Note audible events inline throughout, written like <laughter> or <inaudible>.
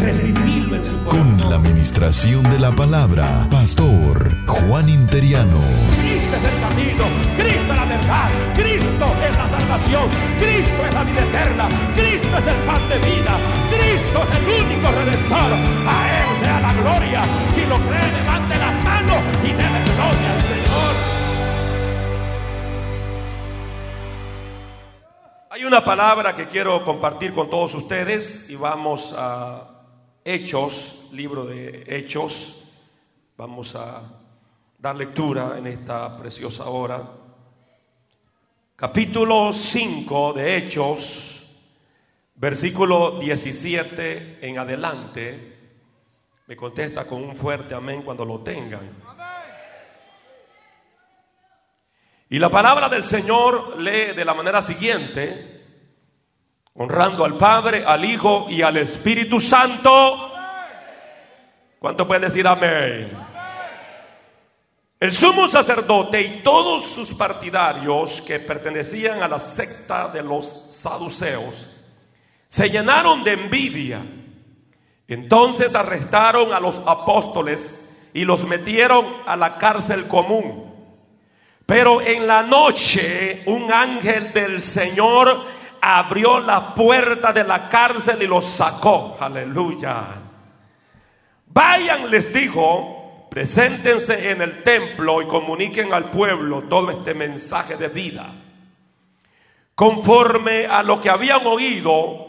Recibirlo en su corazón. Con la administración de la palabra, Pastor Juan Interiano. Cristo es el camino, Cristo es la verdad, Cristo es la salvación, Cristo es la vida eterna, Cristo es el pan de vida, Cristo es el único redentor. A Él sea la gloria. Si lo cree, levante las manos y déle gloria al Señor. Hay una palabra que quiero compartir con todos ustedes y vamos a Hechos, libro de Hechos. Vamos a dar lectura en esta preciosa hora. Capítulo 5 de Hechos, versículo 17 en adelante. Me contesta con un fuerte amén cuando lo tengan. Y la palabra del Señor lee de la manera siguiente, honrando al Padre, al Hijo y al Espíritu Santo. ¿Cuánto puede decir amén? El sumo sacerdote y todos sus partidarios que pertenecían a la secta de los saduceos se llenaron de envidia. Entonces arrestaron a los apóstoles y los metieron a la cárcel común. Pero en la noche un ángel del Señor abrió la puerta de la cárcel y los sacó. Aleluya. Vayan, les dijo, preséntense en el templo y comuniquen al pueblo todo este mensaje de vida. Conforme a lo que habían oído,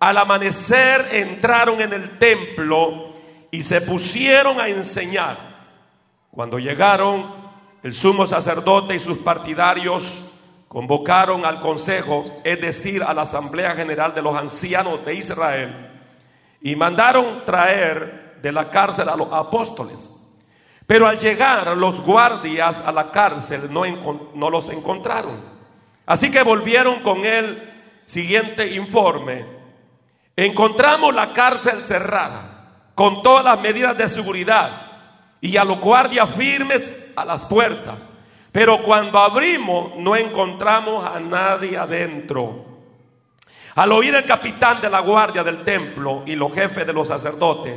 al amanecer entraron en el templo y se pusieron a enseñar. Cuando llegaron, el sumo sacerdote y sus partidarios convocaron al consejo, es decir, a la asamblea general de los ancianos de Israel, y mandaron traer de la cárcel a los apóstoles. Pero al llegar los guardias a la cárcel no, los encontraron. Así que volvieron con el siguiente informe. Encontramos la cárcel cerrada, con todas las medidas de seguridad, y a los guardias firmes a las puertas. Pero cuando abrimos no encontramos a nadie adentro. Al oír el capitán de la guardia del templo y los jefes de los sacerdotes,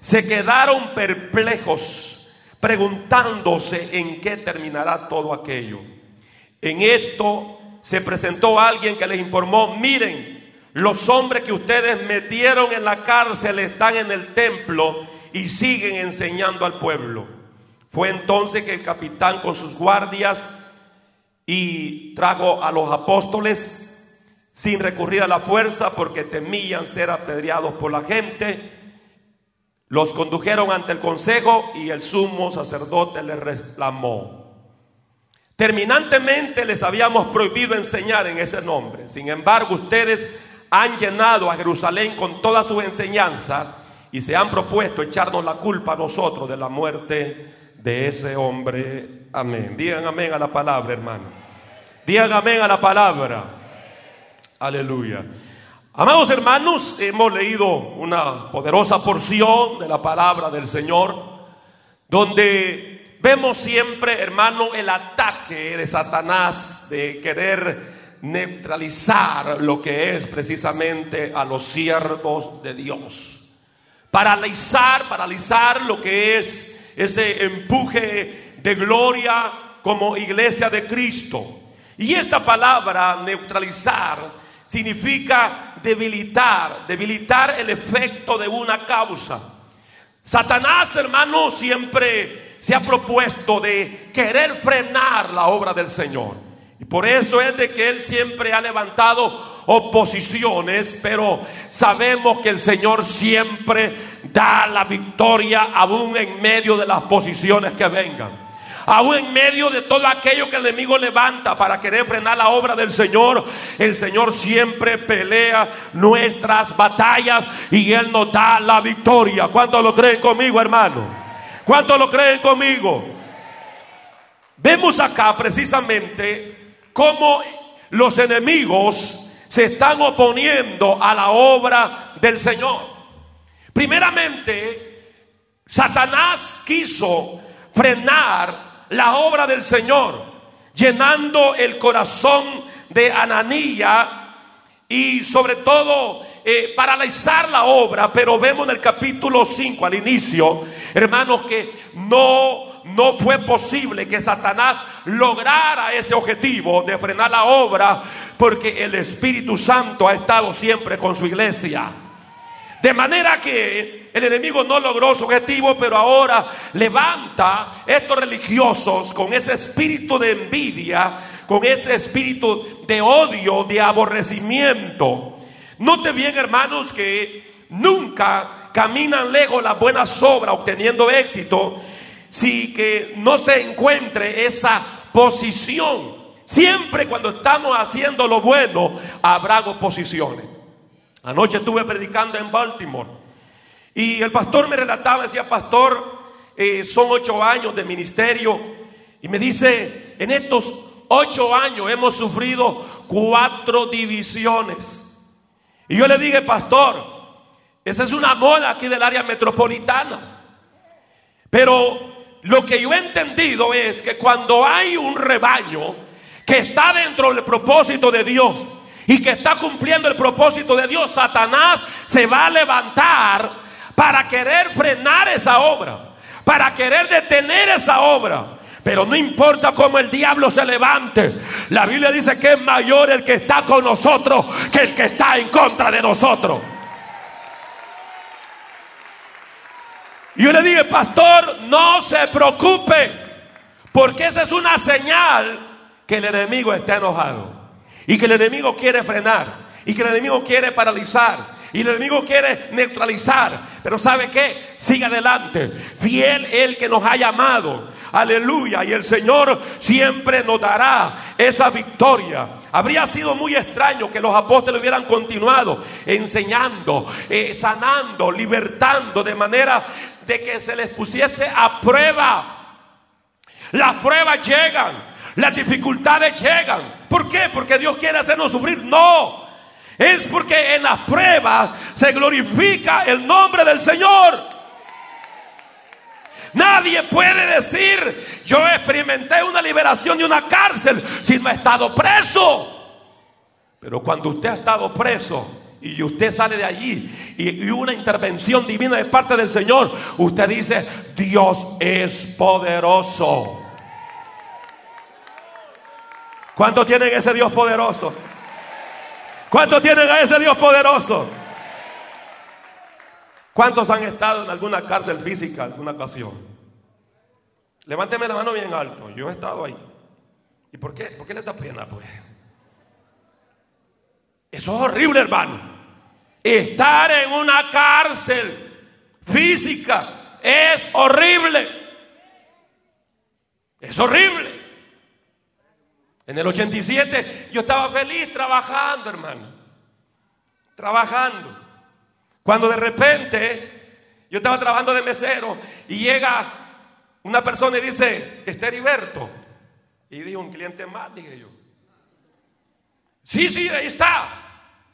se quedaron perplejos, preguntándose en qué terminará todo aquello. En esto se presentó alguien que les informó, miren, los hombres que ustedes metieron en la cárcel están en el templo y siguen enseñando al pueblo. Fue entonces que el capitán con sus guardias y trajo a los apóstoles sin recurrir a la fuerza porque temían ser apedreados por la gente. Los condujeron ante el consejo y el sumo sacerdote les reclamó. Terminantemente les habíamos prohibido enseñar en ese nombre. Sin embargo, ustedes han llenado a Jerusalén con toda su enseñanza y se han propuesto echarnos la culpa a nosotros de la muerte de ese hombre. Amén. Digan amén a la palabra, hermano. Digan amén a la palabra. Aleluya. Amados hermanos, hemos leído una poderosa porción de la palabra del Señor, donde vemos siempre, hermano, el ataque de Satanás de querer neutralizar lo que es precisamente a los siervos de Dios. Paralizar, paralizar lo que es ese empuje de gloria como iglesia de Cristo. Y esta palabra neutralizar significa debilitar, debilitar el efecto de una causa. Satanás, hermano, siempre se ha propuesto de querer frenar la obra del Señor. Y por eso es de que Él siempre ha levantado oposiciones, pero sabemos que el Señor siempre da la victoria aún en medio de las posiciones que vengan. Aún en medio de todo aquello que el enemigo levanta para querer frenar la obra del Señor, el Señor siempre pelea nuestras batallas y Él nos da la victoria. ¿Cuántos lo creen conmigo, hermano? ¿Cuántos lo creen conmigo? Vemos acá precisamente cómo los enemigos se están oponiendo a la obra del Señor. Primeramente, Satanás quiso frenar la obra del Señor, llenando el corazón de Ananía y sobre todo eh, paralizar la obra, pero vemos en el capítulo 5 al inicio, hermanos, que no, no fue posible que Satanás lograra ese objetivo de frenar la obra, porque el Espíritu Santo ha estado siempre con su iglesia. De manera que el enemigo no logró su objetivo, pero ahora levanta estos religiosos con ese espíritu de envidia, con ese espíritu de odio, de aborrecimiento. Note bien, hermanos, que nunca caminan lejos las buenas obras obteniendo éxito si que no se encuentre esa posición. Siempre cuando estamos haciendo lo bueno, habrá oposiciones. Anoche estuve predicando en Baltimore y el pastor me relataba, decía, pastor, eh, son ocho años de ministerio y me dice, en estos ocho años hemos sufrido cuatro divisiones. Y yo le dije, pastor, esa es una moda aquí del área metropolitana. Pero lo que yo he entendido es que cuando hay un rebaño que está dentro del propósito de Dios, y que está cumpliendo el propósito de Dios, Satanás se va a levantar para querer frenar esa obra, para querer detener esa obra. Pero no importa cómo el diablo se levante, la Biblia dice que es mayor el que está con nosotros que el que está en contra de nosotros. Yo le dije, pastor, no se preocupe, porque esa es una señal que el enemigo está enojado. Y que el enemigo quiere frenar. Y que el enemigo quiere paralizar. Y el enemigo quiere neutralizar. Pero ¿sabe qué? Sigue adelante. Fiel el que nos ha llamado. Aleluya. Y el Señor siempre nos dará esa victoria. Habría sido muy extraño que los apóstoles hubieran continuado enseñando, eh, sanando, libertando, de manera de que se les pusiese a prueba. Las pruebas llegan. Las dificultades llegan. ¿Por qué? Porque Dios quiere hacernos sufrir. No. Es porque en las pruebas se glorifica el nombre del Señor. Nadie puede decir, yo experimenté una liberación de una cárcel si no he estado preso. Pero cuando usted ha estado preso y usted sale de allí y, y una intervención divina de parte del Señor, usted dice, Dios es poderoso. ¿Cuántos tienen ese Dios poderoso? ¿Cuántos tienen a ese Dios poderoso? ¿Cuántos han estado en alguna cárcel física alguna ocasión? Levánteme la mano bien alto. Yo he estado ahí. ¿Y por qué? ¿Por qué le da pena, pues? Eso es horrible, hermano. Estar en una cárcel física es horrible. Es horrible. En el 87 yo estaba feliz trabajando, hermano. Trabajando. Cuando de repente yo estaba trabajando de mesero y llega una persona y dice, Esther Heriberto. Y dijo un cliente más, dije yo. Sí, sí, ahí está.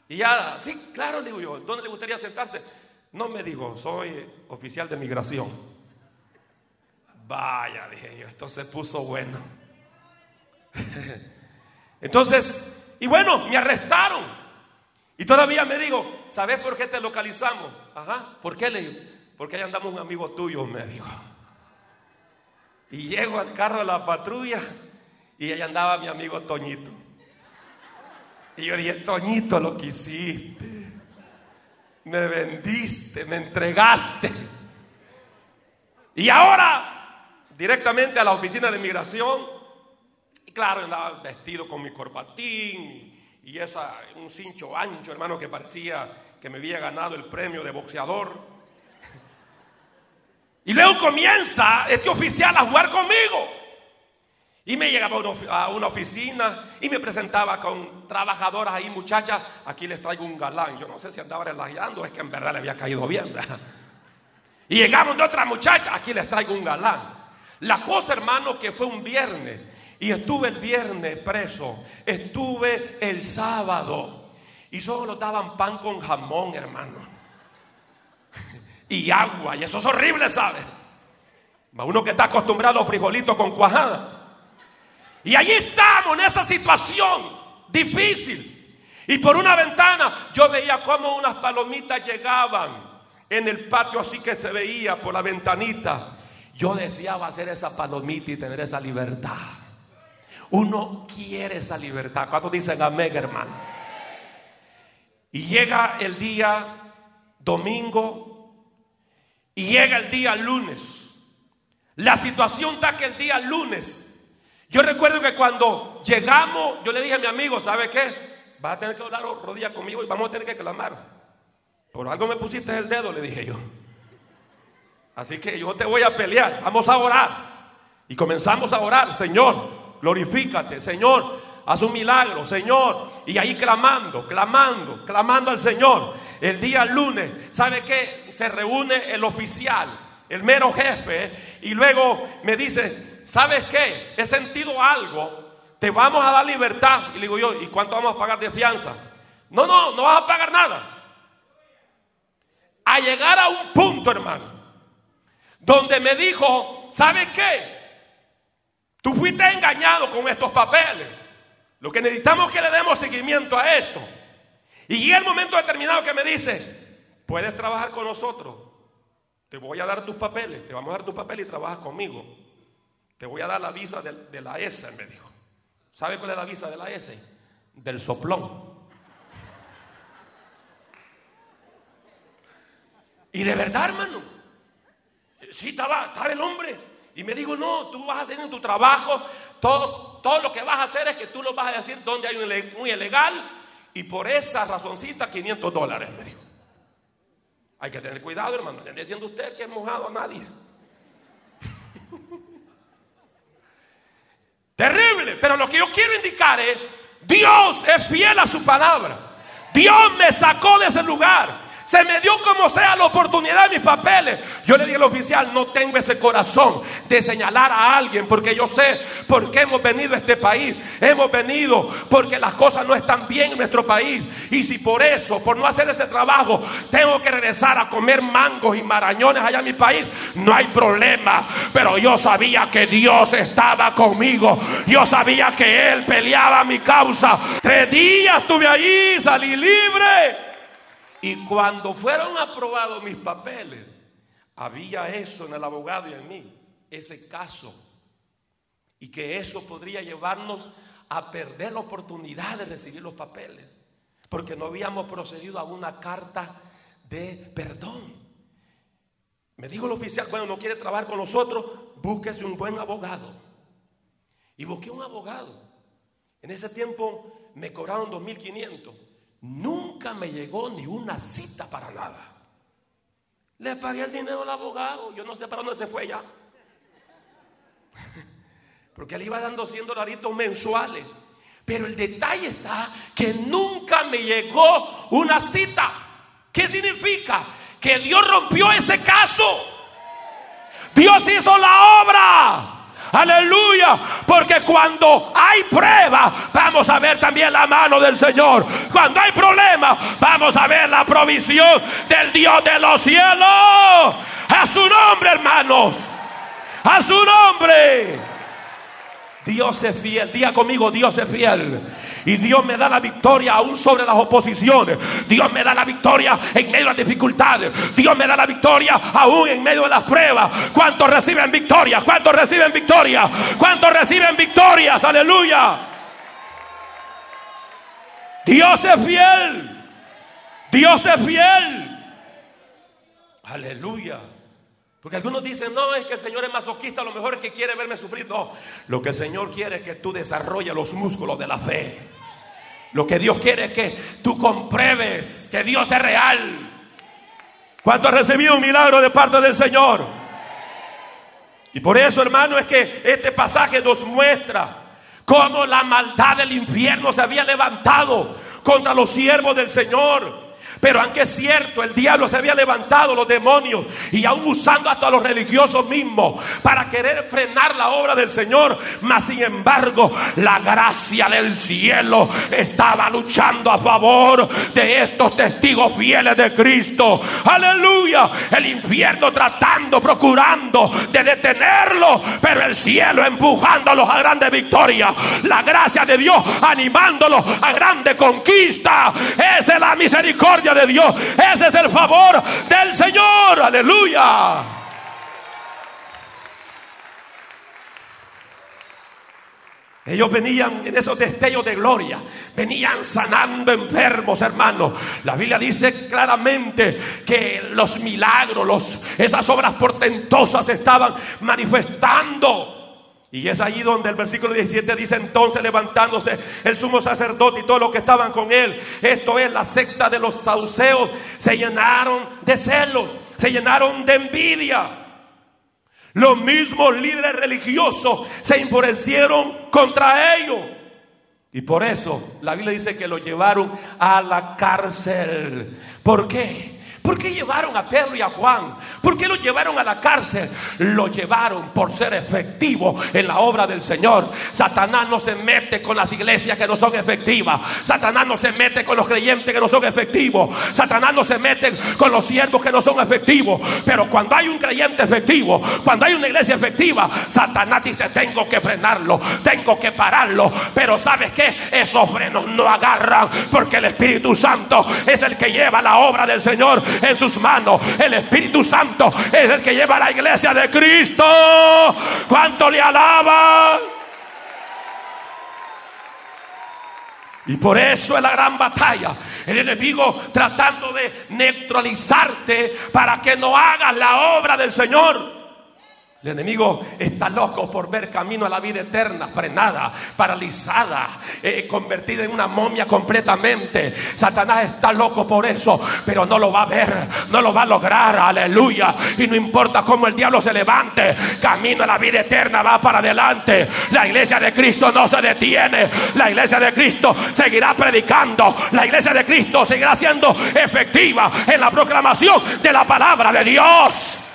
Y ya, sí, claro, digo yo, ¿dónde le gustaría sentarse? No me dijo, soy oficial de migración. Vaya, dije yo, esto se puso bueno. <laughs> Entonces, y bueno, me arrestaron. Y todavía me digo, ¿sabes por qué te localizamos? Ajá, ¿por qué le digo? Porque ahí andamos un amigo tuyo, me dijo. Y llego al carro de la patrulla y ahí andaba mi amigo Toñito. Y yo dije, Toñito, lo que hiciste. Me vendiste, me entregaste. Y ahora, directamente a la oficina de inmigración, claro, andaba vestido con mi corbatín y esa, un cincho ancho, hermano, que parecía que me había ganado el premio de boxeador. Y luego comienza este oficial a jugar conmigo. Y me llegaba a una oficina y me presentaba con trabajadoras ahí, muchachas. Aquí les traigo un galán. Yo no sé si andaba relajando, es que en verdad le había caído bien. Y llegamos de otra muchacha, aquí les traigo un galán. La cosa, hermano, que fue un viernes. Y estuve el viernes preso. Estuve el sábado. Y solo daban pan con jamón, hermano. <laughs> Y agua. Y eso es horrible, ¿sabes? Uno que está acostumbrado a frijolitos con cuajada. Y allí estamos en esa situación difícil. Y por una ventana yo veía cómo unas palomitas llegaban en el patio así que se veía por la ventanita. Yo deseaba hacer esa palomita y tener esa libertad. Uno quiere esa libertad. ¿Cuántos dicen amén, hermano? Y llega el día domingo y llega el día lunes. La situación está que el día lunes. Yo recuerdo que cuando llegamos, yo le dije a mi amigo, ¿sabe qué? Vas a tener que doblar rodillas conmigo y vamos a tener que clamar. Por algo me pusiste el dedo, le dije yo. Así que yo te voy a pelear. Vamos a orar. Y comenzamos a orar. Señor, glorifícate. Señor, haz un milagro. Señor. Y ahí clamando, clamando, clamando al Señor. El día lunes, ¿sabe qué? Se reúne el oficial, el mero jefe. Y luego me dice, ¿sabes qué? He sentido algo. Te vamos a dar libertad. Y le digo yo, ¿y cuánto vamos a pagar de fianza? No, no, no vas a pagar nada. A llegar a un punto, hermano donde me dijo, ¿sabes qué? Tú fuiste engañado con estos papeles. Lo que necesitamos es que le demos seguimiento a esto. Y llega el momento determinado que me dice, puedes trabajar con nosotros. Te voy a dar tus papeles, te vamos a dar tus papeles y trabajas conmigo. Te voy a dar la visa de, la S, me dijo. ¿Sabe cuál es la visa de la S? Del soplón. Y de verdad, hermano, Sí, estaba, estaba el hombre. Y me dijo, no, tú vas a hacer en tu trabajo, todo, todo lo que vas a hacer es que tú lo vas a decir donde hay un, ilegal y por esa razoncita 500 dólares, me dijo. Hay que tener cuidado, hermano. No diciendo usted que es mojado a nadie. <laughs> Terrible, pero lo que yo quiero indicar es, Dios es fiel a su palabra. Dios me sacó de ese lugar. Se me dio como sea la oportunidad de mis papeles. Yo le dije al oficial, no tengo ese corazón de señalar a alguien porque yo sé por qué hemos venido a este país. Hemos venido porque las cosas no están bien en nuestro país. Y si por eso, por no hacer ese trabajo, tengo que regresar a comer mangos y marañones allá en mi país, no hay problema. Pero yo sabía que Dios estaba conmigo. Yo sabía que Él peleaba mi causa. Tres días estuve allí, salí libre. Y cuando fueron aprobados mis papeles, había eso en el abogado y en mí, ese caso. Y que eso podría llevarnos a perder la oportunidad de recibir los papeles. Porque no habíamos procedido a una carta de perdón. Me dijo el oficial, bueno, no quiere trabajar con nosotros, búsquese un buen abogado. Y busqué un abogado. En ese tiempo me cobraron 2.500. Nunca me llegó ni una cita para nada. Le pagué el dinero al abogado. Yo no sé para dónde se fue ya. <laughs> Porque le iba dando 100 dolaritos mensuales. Pero el detalle está que nunca me llegó una cita. ¿Qué significa? Que Dios rompió ese caso. Dios hizo la obra. Aleluya. Porque cuando hay prueba, vamos a ver también la mano del Señor. Cuando hay problema, vamos a ver la provisión del Dios de los cielos. A su nombre, hermanos. A su nombre. Dios es fiel. Diga conmigo, Dios es fiel. Y Dios me da la victoria aún sobre las oposiciones. Dios me da la victoria en medio de las dificultades. Dios me da la victoria aún en medio de las pruebas. ¿Cuántos reciben victoria? ¿Cuántos reciben victoria? ¿Cuántos reciben victorias? Aleluya. Dios es fiel. Dios es fiel. Aleluya. Porque algunos dicen, no, es que el Señor es masoquista, lo mejor es que quiere verme sufrir. No, lo que el Señor quiere es que tú desarrolles los músculos de la fe. Lo que Dios quiere es que tú compruebes que Dios es real. ¿Cuánto has recibido un milagro de parte del Señor? Y por eso, hermano, es que este pasaje nos muestra cómo la maldad del infierno se había levantado contra los siervos del Señor. Pero aunque es cierto, el diablo se había levantado, los demonios, y aún usando hasta los religiosos mismos para querer frenar la obra del Señor. Mas sin embargo, la gracia del cielo estaba luchando a favor de estos testigos fieles de Cristo. Aleluya. El infierno tratando, procurando de detenerlo, pero el cielo empujándolos a grande victoria. La gracia de Dios animándolos a grande conquista. Esa es la misericordia de Dios. Ese es el favor del Señor. Aleluya. Ellos venían en esos destellos de gloria, venían sanando enfermos, hermanos. La Biblia dice claramente que los milagros, los, esas obras portentosas estaban manifestando. Y es allí donde el versículo 17 dice entonces levantándose el sumo sacerdote y todos los que estaban con él, esto es la secta de los sauceos, se llenaron de celos, se llenaron de envidia. Los mismos líderes religiosos se enfurecieron contra ellos. Y por eso la Biblia dice que lo llevaron a la cárcel. ¿Por qué? ¿Por qué llevaron a Pedro y a Juan? ¿Por qué los llevaron a la cárcel? Lo llevaron por ser efectivo en la obra del Señor. Satanás no se mete con las iglesias que no son efectivas. Satanás no se mete con los creyentes que no son efectivos. Satanás no se mete con los siervos que no son efectivos. Pero cuando hay un creyente efectivo, cuando hay una iglesia efectiva, Satanás dice, tengo que frenarlo, tengo que pararlo. Pero ¿sabes qué? Esos frenos no agarran porque el Espíritu Santo es el que lleva la obra del Señor en sus manos. El Espíritu Santo es el que lleva a la iglesia de Cristo. ¿Cuánto le alaba? Y por eso es la gran batalla. El enemigo tratando de neutralizarte para que no hagas la obra del Señor. El enemigo está loco por ver camino a la vida eterna, frenada, paralizada, eh, convertida en una momia completamente. Satanás está loco por eso, pero no lo va a ver, no lo va a lograr, aleluya. Y no importa cómo el diablo se levante, camino a la vida eterna va para adelante. La iglesia de Cristo no se detiene, la iglesia de Cristo seguirá predicando, la iglesia de Cristo seguirá siendo efectiva en la proclamación de la palabra de Dios.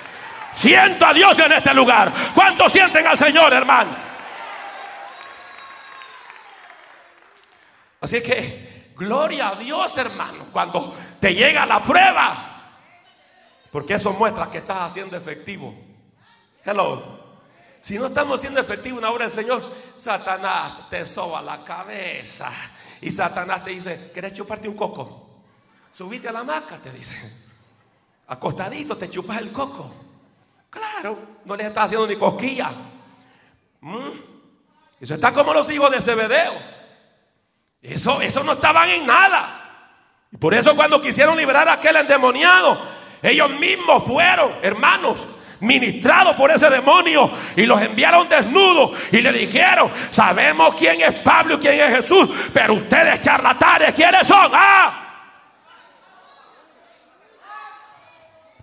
Siento a Dios en este lugar. ¿Cuántos sienten al Señor, hermano? Así que, gloria a Dios, hermano, cuando te llega la prueba. Porque eso muestra que estás haciendo efectivo. Hello. Si no estamos haciendo efectivo una obra del Señor, Satanás te soba la cabeza. Y Satanás te dice, ¿querés chuparte un coco? Subite a la maca, te dice. Acostadito te chupas el coco. Claro, no les está haciendo ni cosquilla. Mm. Eso está como los hijos de Zebedeo. Eso, eso no estaban en nada. Y por eso cuando quisieron liberar a aquel endemoniado, ellos mismos fueron, hermanos, ministrados por ese demonio y los enviaron desnudos y le dijeron, sabemos quién es Pablo y quién es Jesús, pero ustedes charlatanes, ¿quiénes son? Ah,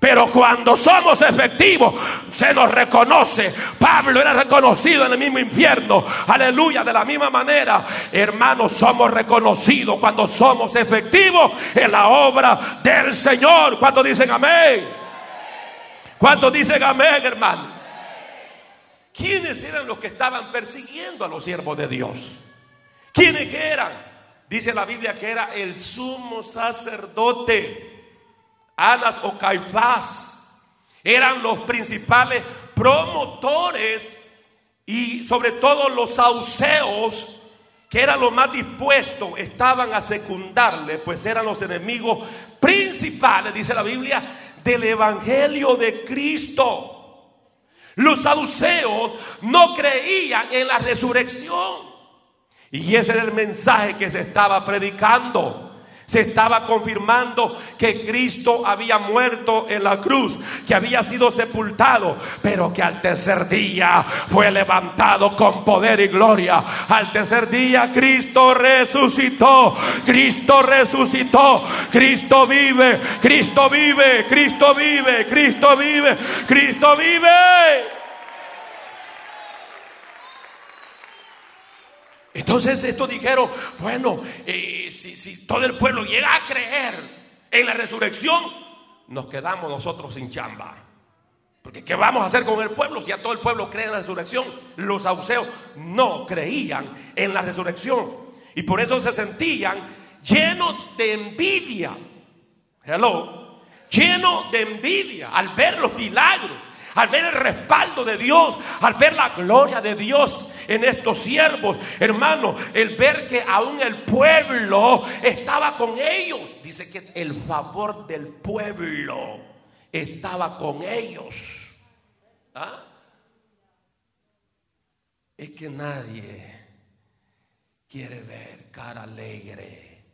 Pero cuando somos efectivos, se nos reconoce. Pablo era reconocido en el mismo infierno. Aleluya, de la misma manera. Hermanos, somos reconocidos cuando somos efectivos en la obra del Señor. ¿Cuántos dicen amén? ¿Cuántos dicen amén, hermano? ¿Quiénes eran los que estaban persiguiendo a los siervos de Dios? ¿Quiénes eran? Dice la Biblia que era el sumo sacerdote. Anas o Caifás eran los principales promotores y sobre todo los sauceos que eran los más dispuestos, estaban a secundarle, pues eran los enemigos principales, dice la Biblia, del Evangelio de Cristo. Los saduceos no creían en la resurrección. Y ese era el mensaje que se estaba predicando se estaba confirmando que Cristo había muerto en la cruz, que había sido sepultado, pero que al tercer día fue levantado con poder y gloria. Al tercer día Cristo resucitó, Cristo resucitó, Cristo vive, Cristo vive, Cristo vive, Cristo vive, Cristo vive. Entonces estos dijeron, bueno, eh, si, todo el pueblo llega a creer, En la resurrección nos quedamos nosotros sin chamba. Porque ¿qué vamos a hacer con el pueblo si a todo el pueblo cree en la resurrección? Los sauceos no creían en la resurrección. Y por eso se sentían llenos de envidia. Hello. Llenos de envidia al ver los milagros al ver el respaldo de Dios, al ver la gloria de Dios en estos siervos, hermano, el ver que aún el pueblo estaba con ellos. Dice que el favor del pueblo estaba con ellos. ¿Ah? Es que nadie quiere ver cara alegre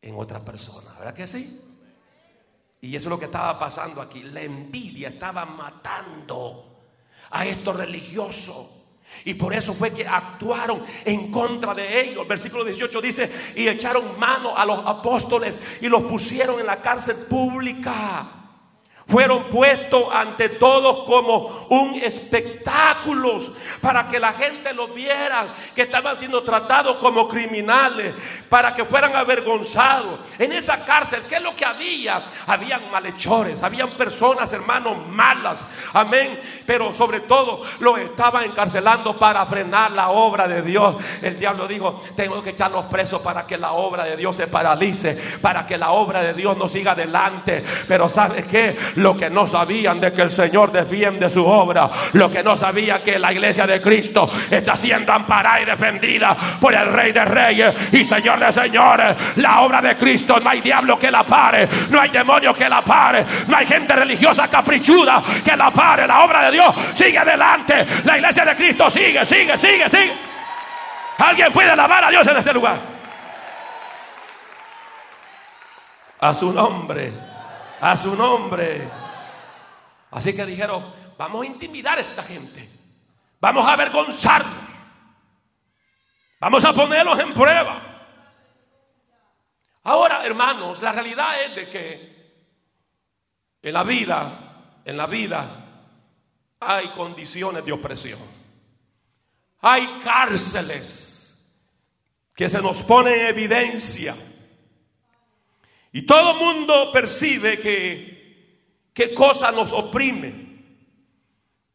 en otra persona, ¿verdad que sí? Y eso es lo que estaba pasando aquí. La envidia estaba matando a estos religiosos. Y por eso fue que actuaron en contra de ellos. El versículo 18 dice, y echaron mano a los apóstoles y los pusieron en la cárcel pública. Fueron puestos ante todos como un espectáculo para que la gente lo viera, que estaban siendo tratados como criminales, para que fueran avergonzados. En esa cárcel, ¿qué es lo que había? Habían malhechores, habían personas, hermanos, malas. Amén. Pero sobre todo los estaban encarcelando para frenar la obra de Dios. El diablo dijo, tengo que echarlos presos para que la obra de Dios se paralice, para que la obra de Dios no siga adelante. Pero ¿sabes qué? Lo que no sabían de que el Señor defiende su obra. Lo que no sabían que la iglesia de Cristo está siendo amparada y defendida por el Rey de Reyes y Señor de Señores. La obra de Cristo no hay diablo que la pare. No hay demonio que la pare. No hay gente religiosa caprichuda que la pare. La obra de Dios sigue adelante. La iglesia de Cristo sigue, sigue, sigue, sigue. Alguien puede alabar a Dios en este lugar. A su nombre. A su nombre. Así que dijeron, vamos a intimidar a esta gente. Vamos a avergonzarlos. Vamos a ponerlos en prueba. Ahora, hermanos, la realidad es de que en la vida, en la vida, hay condiciones de opresión. Hay cárceles que se nos ponen en evidencia. Y todo mundo percibe que cosa nos oprime,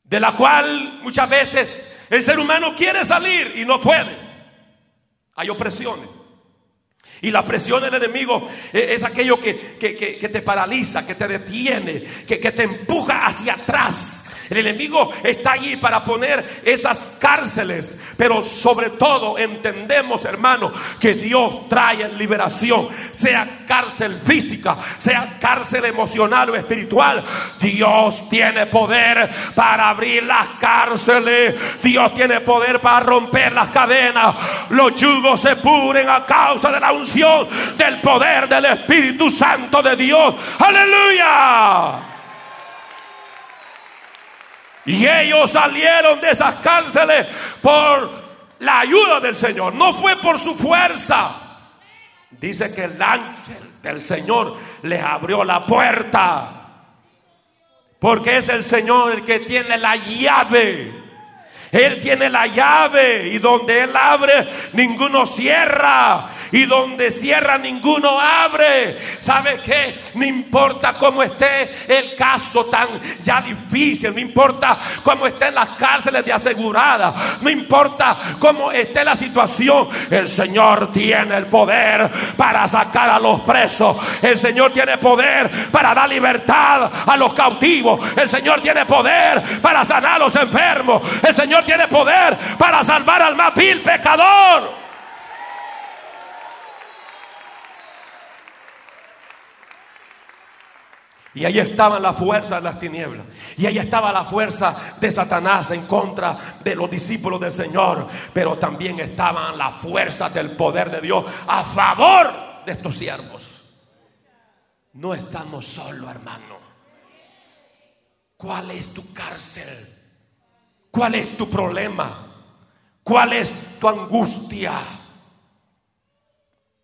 de la cual muchas veces el ser humano quiere salir y no puede. Hay opresiones. Y la presión del enemigo es aquello que, te paraliza, que te detiene, que, que te empuja hacia atrás el enemigo está allí para poner esas cárceles. Pero sobre todo entendemos, hermano, que Dios trae liberación. Sea cárcel física, sea cárcel emocional o espiritual. Dios tiene poder para abrir las cárceles. Dios tiene poder para romper las cadenas. Los yugos se pudren a causa de la unción del poder del Espíritu Santo de Dios. Aleluya. Y ellos salieron de esas cárceles por la ayuda del Señor. No fue por su fuerza. Dice que el ángel del Señor les abrió la puerta. Porque es el Señor el que tiene la llave. Él tiene la llave y donde Él abre, ninguno cierra y donde cierra ninguno abre. ¿Sabe qué? No importa cómo esté el caso tan ya difícil, no importa cómo estén las cárceles de asegurada, no importa cómo esté la situación, el Señor tiene el poder para sacar a los presos, el Señor tiene poder para dar libertad a los cautivos, el Señor tiene poder para sanar a los enfermos, el Señor tiene poder para salvar al más vil pecador. Y ahí estaban las fuerzas de las tinieblas. Y ahí estaba la fuerza de Satanás en contra de los discípulos del Señor. Pero también estaban las fuerzas del poder de Dios a favor de estos siervos. No estamos solos, hermano. ¿Cuál es tu cárcel? ¿Cuál es tu problema? ¿Cuál es tu angustia?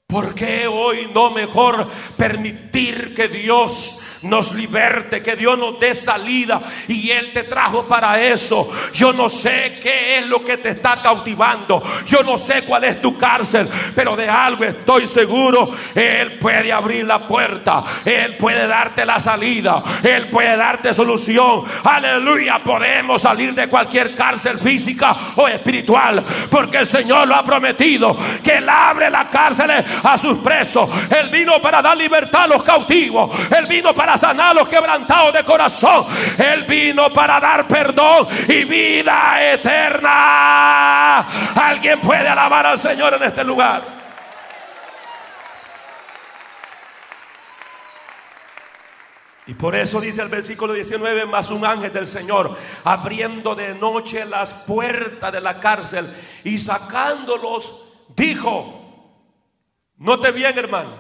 ¿Por qué hoy no mejor permitir que Dios nos liberte, que Dios nos dé salida. Y Él te trajo para eso. Yo no sé qué es lo que te está cautivando. Yo no sé cuál es tu cárcel, pero de algo estoy seguro. Él puede abrir la puerta. Él puede darte la salida. Él puede darte solución. Aleluya. Podemos salir de cualquier cárcel física o espiritual. Porque el Señor lo ha prometido. Que Él abre la cárcel a sus presos. Él vino para dar libertad a los cautivos. Él vino para sanar a los quebrantados de corazón. Él vino para dar perdón y vida eterna. Alguien puede alabar al Señor en este lugar. Y por eso dice el versículo 19, más un ángel del Señor, abriendo de noche las puertas de la cárcel y sacándolos, dijo, note bien hermano,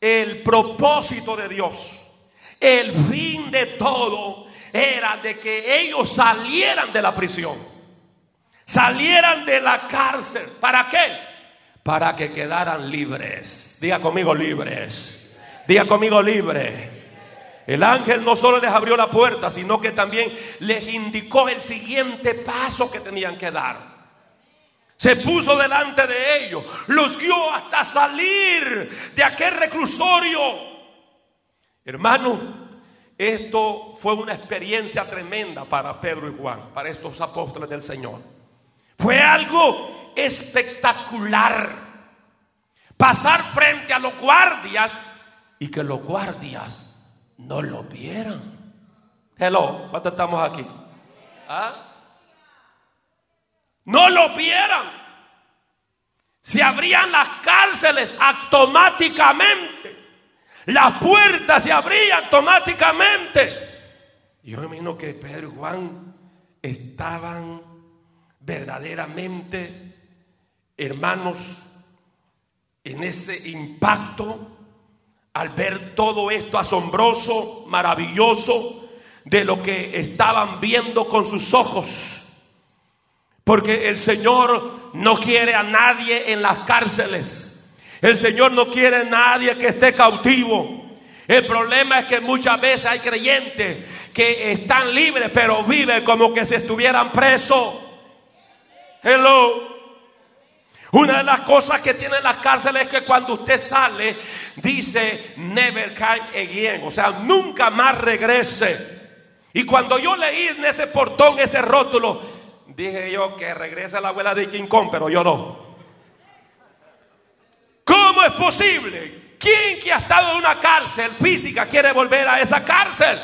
el propósito de Dios, el fin de todo era de que ellos salieran de la prisión, salieran de la cárcel. ¿Para qué? Para que quedaran libres. Diga conmigo libres. Diga conmigo libres. El ángel no solo les abrió la puerta, sino que también les indicó el siguiente paso que tenían que dar. Se puso delante de ellos, los guió hasta salir de aquel reclusorio. Hermano, esto fue una experiencia tremenda para Pedro y Juan, para estos apóstoles del Señor. Fue algo espectacular. Pasar frente a los guardias y que los guardias no lo vieran. Hello, ¿cuántos estamos aquí? ¿Ah? No lo vieran. Se abrían las cárceles automáticamente. Las puertas se abrían automáticamente. Yo me imagino que Pedro y Juan estaban verdaderamente, hermanos, en ese impacto al ver todo esto asombroso, maravilloso, de lo que estaban viendo con sus ojos. Porque el Señor no quiere a nadie en las cárceles. El Señor no quiere a nadie que esté cautivo. El problema es que muchas veces hay creyentes que están libres, pero viven como que si estuvieran presos. Hello. Una de las cosas que tienen las cárceles es que cuando usted sale, dice never come again, o sea, nunca más regrese. Y cuando yo leí en ese portón ese rótulo, dije yo que regrese la abuela de King Kong, pero yo no. ¿Cómo es posible? ¿Quién que ha estado en una cárcel física quiere volver a esa cárcel?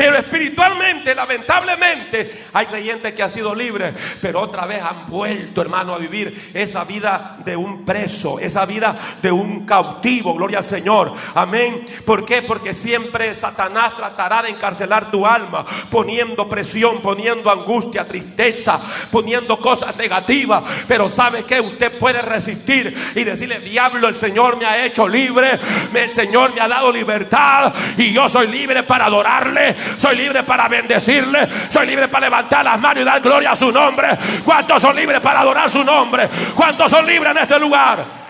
Pero espiritualmente, lamentablemente, hay creyentes que han sido libres, pero otra vez han vuelto, hermano, a vivir esa vida de un preso, esa vida de un cautivo. Gloria al Señor. Amén. ¿Por qué? Porque siempre Satanás tratará de encarcelar tu alma, poniendo presión, poniendo angustia, tristeza, poniendo cosas negativas. Pero ¿sabe que Usted puede resistir y decirle, diablo, el Señor me ha hecho libre, el Señor me ha dado libertad y yo soy libre para adorarle soy libre para bendecirle, soy libre para levantar las manos y dar gloria a su nombre. ¿Cuántos son libres para adorar su nombre? ¿Cuántos son libres en este lugar?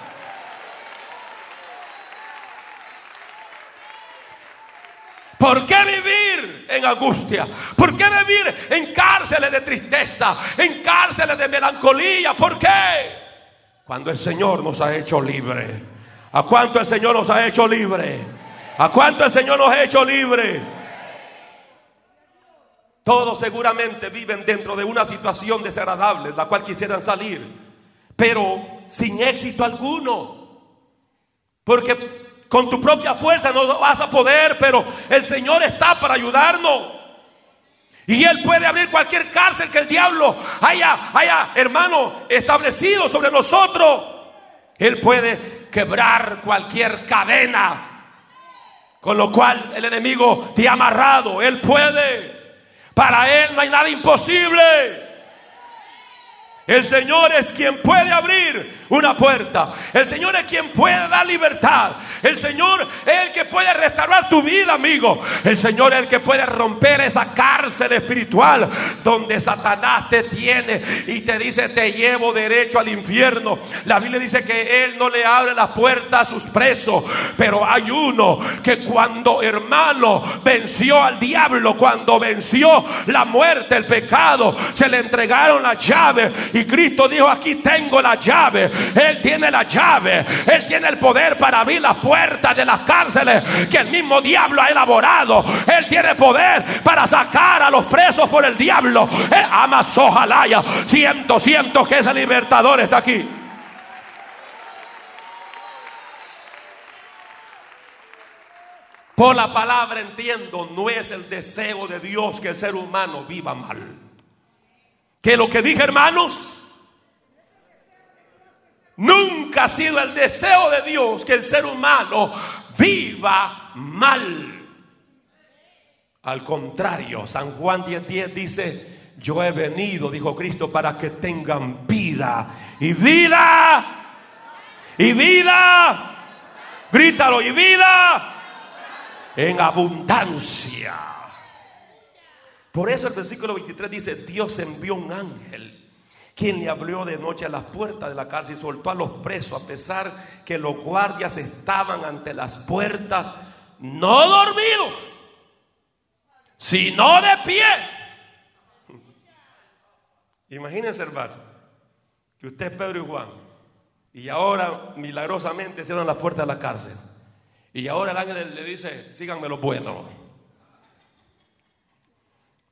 ¿Por qué vivir en angustia? ¿Por qué vivir en cárceles de tristeza? En cárceles de melancolía. ¿Por qué? Cuando el Señor nos ha hecho libre. ¿A cuánto el Señor nos ha hecho libre? ¿A cuánto el Señor nos ha hecho libre? Todos seguramente viven dentro de una situación desagradable, la cual quisieran salir, pero sin éxito alguno. Porque con tu propia fuerza no vas a poder, pero el Señor está para ayudarnos. Y Él puede abrir cualquier cárcel que el diablo haya, haya, hermano, establecido sobre nosotros. Él puede quebrar cualquier cadena con lo cual el enemigo te ha amarrado. Él puede. Para Él no hay nada imposible. El Señor es quien puede abrir una puerta. El Señor es quien puede dar libertad. El Señor es el que puede restaurar tu vida, amigo. El Señor es el que puede romper esa cárcel espiritual donde Satanás te tiene y te dice te llevo derecho al infierno. La Biblia dice que Él no le abre la puerta a sus presos, pero hay uno que cuando hermano venció al diablo, cuando venció la muerte, el pecado, se le entregaron la llave y Cristo dijo aquí tengo la llave. Él tiene la llave, Él tiene el poder para abrir las puertas de las cárceles que el mismo diablo ha elaborado. Él tiene poder para sacar a los presos por el diablo. Él ama Sojalaya. Siento, siento que ese libertador está aquí. Por la palabra entiendo, no es el deseo de Dios que el ser humano viva mal. Que lo que dije, hermanos, Nunca ha sido el deseo de Dios que el ser humano viva mal. Al contrario, San Juan 10:10 dice, yo he venido, dijo Cristo, para que tengan vida. Y vida. Y vida. Grítalo, y vida. En abundancia. Por eso el versículo 23 dice, Dios envió un ángel quien le abrió de noche las puertas de la cárcel y soltó a los presos, a pesar que los guardias estaban ante las puertas, no dormidos, sino de pie. Imagínense, hermano, que usted es Pedro y Juan, y ahora milagrosamente cierran las puertas de la cárcel. Y ahora el ángel le dice, síganme los buenos.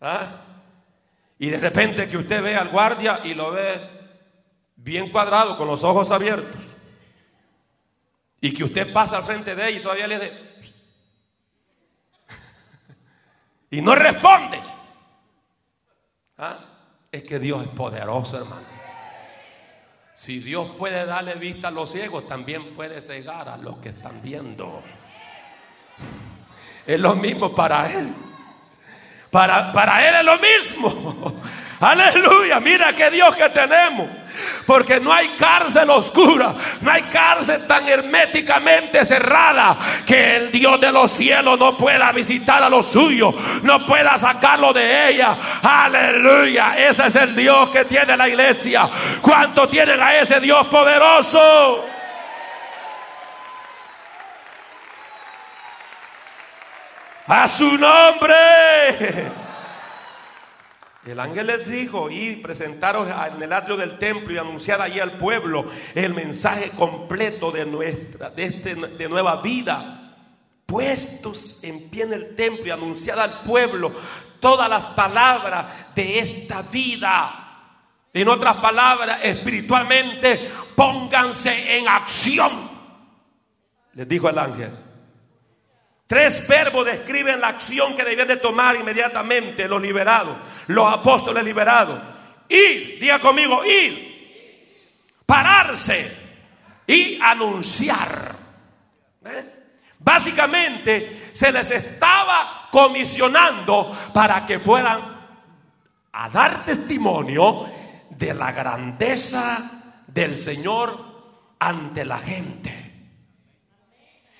¿Ah? Y de repente que usted ve al guardia y lo ve bien cuadrado, con los ojos abiertos. Y que usted pasa al frente de él y todavía le dice... <laughs> y no responde. ¿Ah? Es que Dios es poderoso, hermano. Si Dios puede darle vista a los ciegos, también puede cegar a los que están viendo. Es lo mismo para Él. Para, para Él es lo mismo. <laughs> Aleluya, mira qué Dios que tenemos. Porque no hay cárcel oscura, no hay cárcel tan herméticamente cerrada que el Dios de los cielos no pueda visitar a los suyos, no pueda sacarlo de ella. Aleluya, ese es el Dios que tiene la iglesia. ¿Cuánto tienen a ese Dios poderoso? A su nombre. El ángel les dijo, y presentaros en el atrio del templo y anunciar allí al pueblo el mensaje completo de nuestra, de, este, de nueva vida. Puestos en pie en el templo y anunciar al pueblo todas las palabras de esta vida. En otras palabras, espiritualmente, pónganse en acción. Les dijo el ángel. Tres verbos describen la acción que debían de tomar inmediatamente los liberados, los apóstoles liberados. Ir, diga conmigo, ir, pararse y anunciar. Básicamente se les estaba comisionando para que fueran a dar testimonio de la grandeza del Señor ante la gente.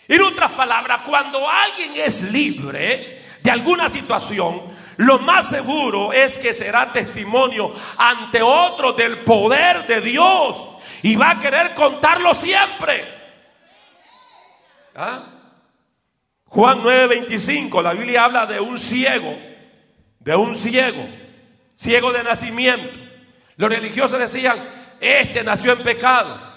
En otras palabras, cuando alguien es libre de alguna situación, lo más seguro es que será testimonio ante otro del poder de Dios y va a querer contarlo siempre. ¿Ah? Juan 9:25, la Biblia habla de un ciego, de un ciego, ciego de nacimiento. Los religiosos decían, este nació en pecado.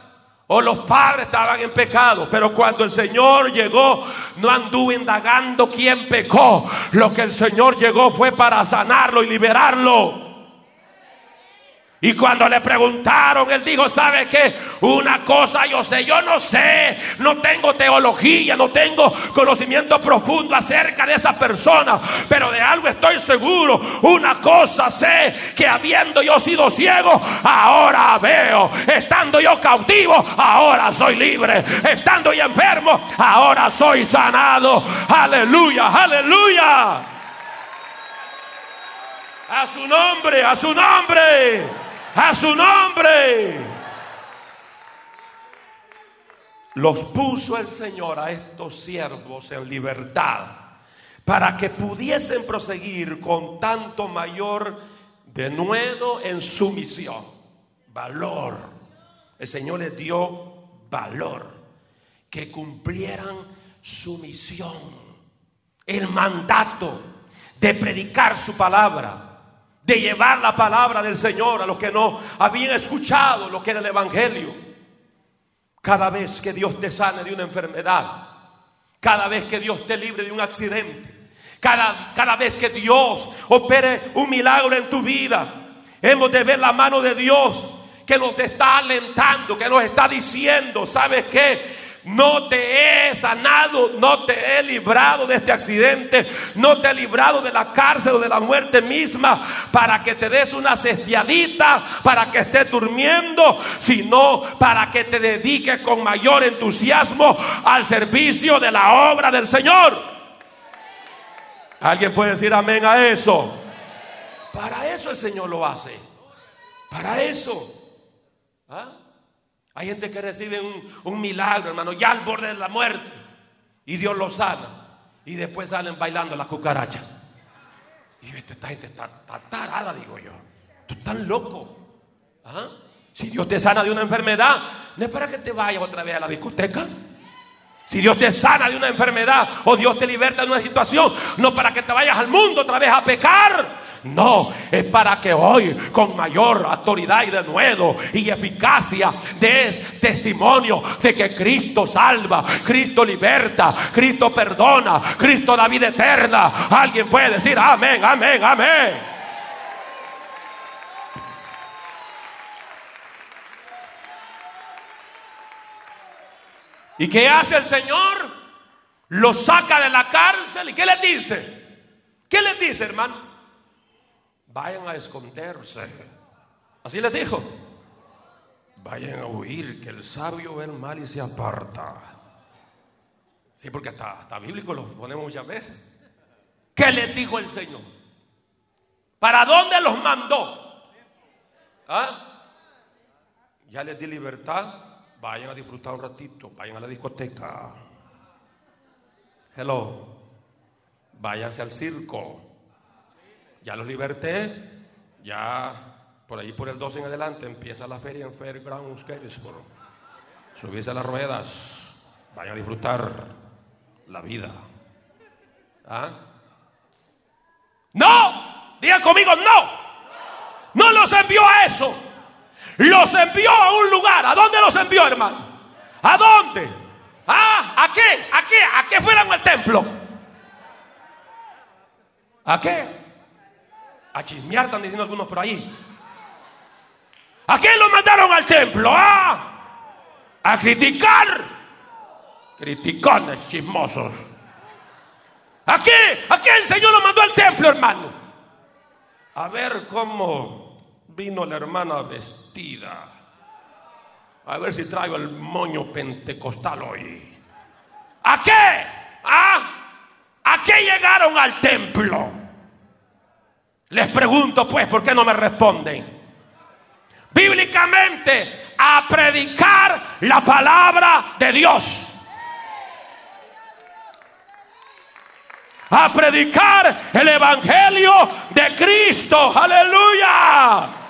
O los padres estaban en pecado. Pero cuando el Señor llegó, no anduvo indagando quién pecó. Lo que el Señor llegó fue para sanarlo y liberarlo. Y cuando le preguntaron, él dijo, ¿sabe qué? Una cosa yo sé, yo no sé, no tengo teología, no tengo conocimiento profundo acerca de esa persona, pero de algo estoy seguro. Una cosa sé, que habiendo yo sido ciego, ahora veo. Estando yo cautivo, ahora soy libre. Estando yo enfermo, ahora soy sanado. Aleluya, aleluya. A su nombre, a su nombre. A su nombre. Los puso el Señor a estos siervos en libertad para que pudiesen proseguir con tanto mayor denuedo en su misión. Valor. El Señor les dio valor. Que cumplieran su misión. El mandato de predicar su palabra. De llevar la palabra del Señor a los que no habían escuchado lo que era el Evangelio. Cada vez que Dios te sane de una enfermedad. Cada vez que Dios te libre de un accidente cada, cada vez que Dios opere un milagro en tu vida, hemos de ver la mano de Dios que nos está alentando, que nos está diciendo, ¿sabes qué? No te he sanado, no te he librado de este accidente, no te he librado de la cárcel o de la muerte misma para que te des una cestiadita, para que estés durmiendo, sino para que te dediques con mayor entusiasmo al servicio de la obra del Señor. ¿Alguien puede decir amén a eso? Para eso el Señor lo hace. Para eso. ¿Ah? Hay gente que recibe un, milagro, hermano, ya al borde de la muerte. Y Dios lo sana. Y después salen bailando las cucarachas. Y esta gente está, tarada, digo yo. Tú estás loco. ¿Ah? Si Dios te sana de una enfermedad, no es para que te vayas otra vez a la discoteca. Si Dios te sana de una enfermedad o Dios te liberta de una situación, no para que te vayas al mundo otra vez a pecar. No, es para que hoy con mayor autoridad y denuedo y eficacia des testimonio de que Cristo salva, Cristo liberta, Cristo perdona, Cristo da vida eterna. Alguien puede decir amén, amén, amén. ¿Y qué hace el Señor? Lo saca de la cárcel. ¿Y qué les dice? ¿Qué les dice, hermano? Vayan a esconderse. Así les dijo. Vayan a huir, que el sabio ve el mal y se aparta. Sí, porque está, bíblico, lo ponemos muchas veces. ¿Qué les dijo el Señor? ¿Para dónde los mandó? ¿Ah? Ya les di libertad Vayan a disfrutar un ratito, vayan a la discoteca. Hello. Váyanse al circo. Ya los liberté. Ya por ahí por el 12 en adelante empieza la feria en Fairgrounds Gettysburg. Subirse a las ruedas. Vayan a disfrutar la vida. ¿Ah? No. Digan conmigo, no. No los envió a eso. Los envió a un lugar. ¿A dónde los envió, hermano? ¿A dónde? ¿Ah? ¿A qué? ¿A qué? ¿A qué fueron al templo? ¿A qué? A chismear, están diciendo algunos por ahí. ¿A qué los mandaron al templo? ¿Ah? A criticar. Criticones chismosos. ¿A qué? ¿A qué el Señor los mandó al templo, hermano? A ver cómo vino la hermana vestida. A ver si traigo el moño pentecostal hoy. ¿A qué? ¿Ah? ¿A qué llegaron al templo? Les pregunto pues, ¿por qué no me responden? Bíblicamente, a predicar la palabra de Dios. A predicar el Evangelio de Cristo. Aleluya.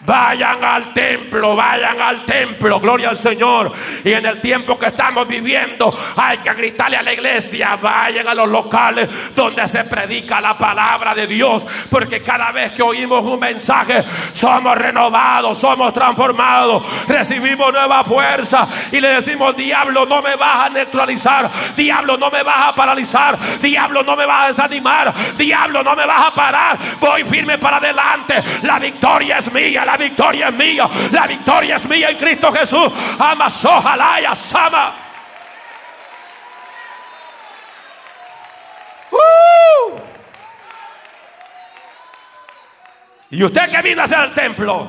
Vayan al templo, vayan al templo, gloria al Señor. Y en el tiempo que estamos viviendo, hay que gritarle a la iglesia, vayan a los locales donde se predica la palabra de Dios. Porque cada vez que oímos un mensaje, somos renovados, somos transformados, recibimos nueva fuerza y le decimos, diablo, no me vas a neutralizar, diablo, no me vas a paralizar, diablo, no me vas a desanimar, diablo, no me vas a parar. Voy firme para adelante, la victoria es mía la victoria es mía, la victoria es mía en Cristo Jesús. Amas, ojalá y sama. Uh. ¿Y usted que vino a hacer el templo?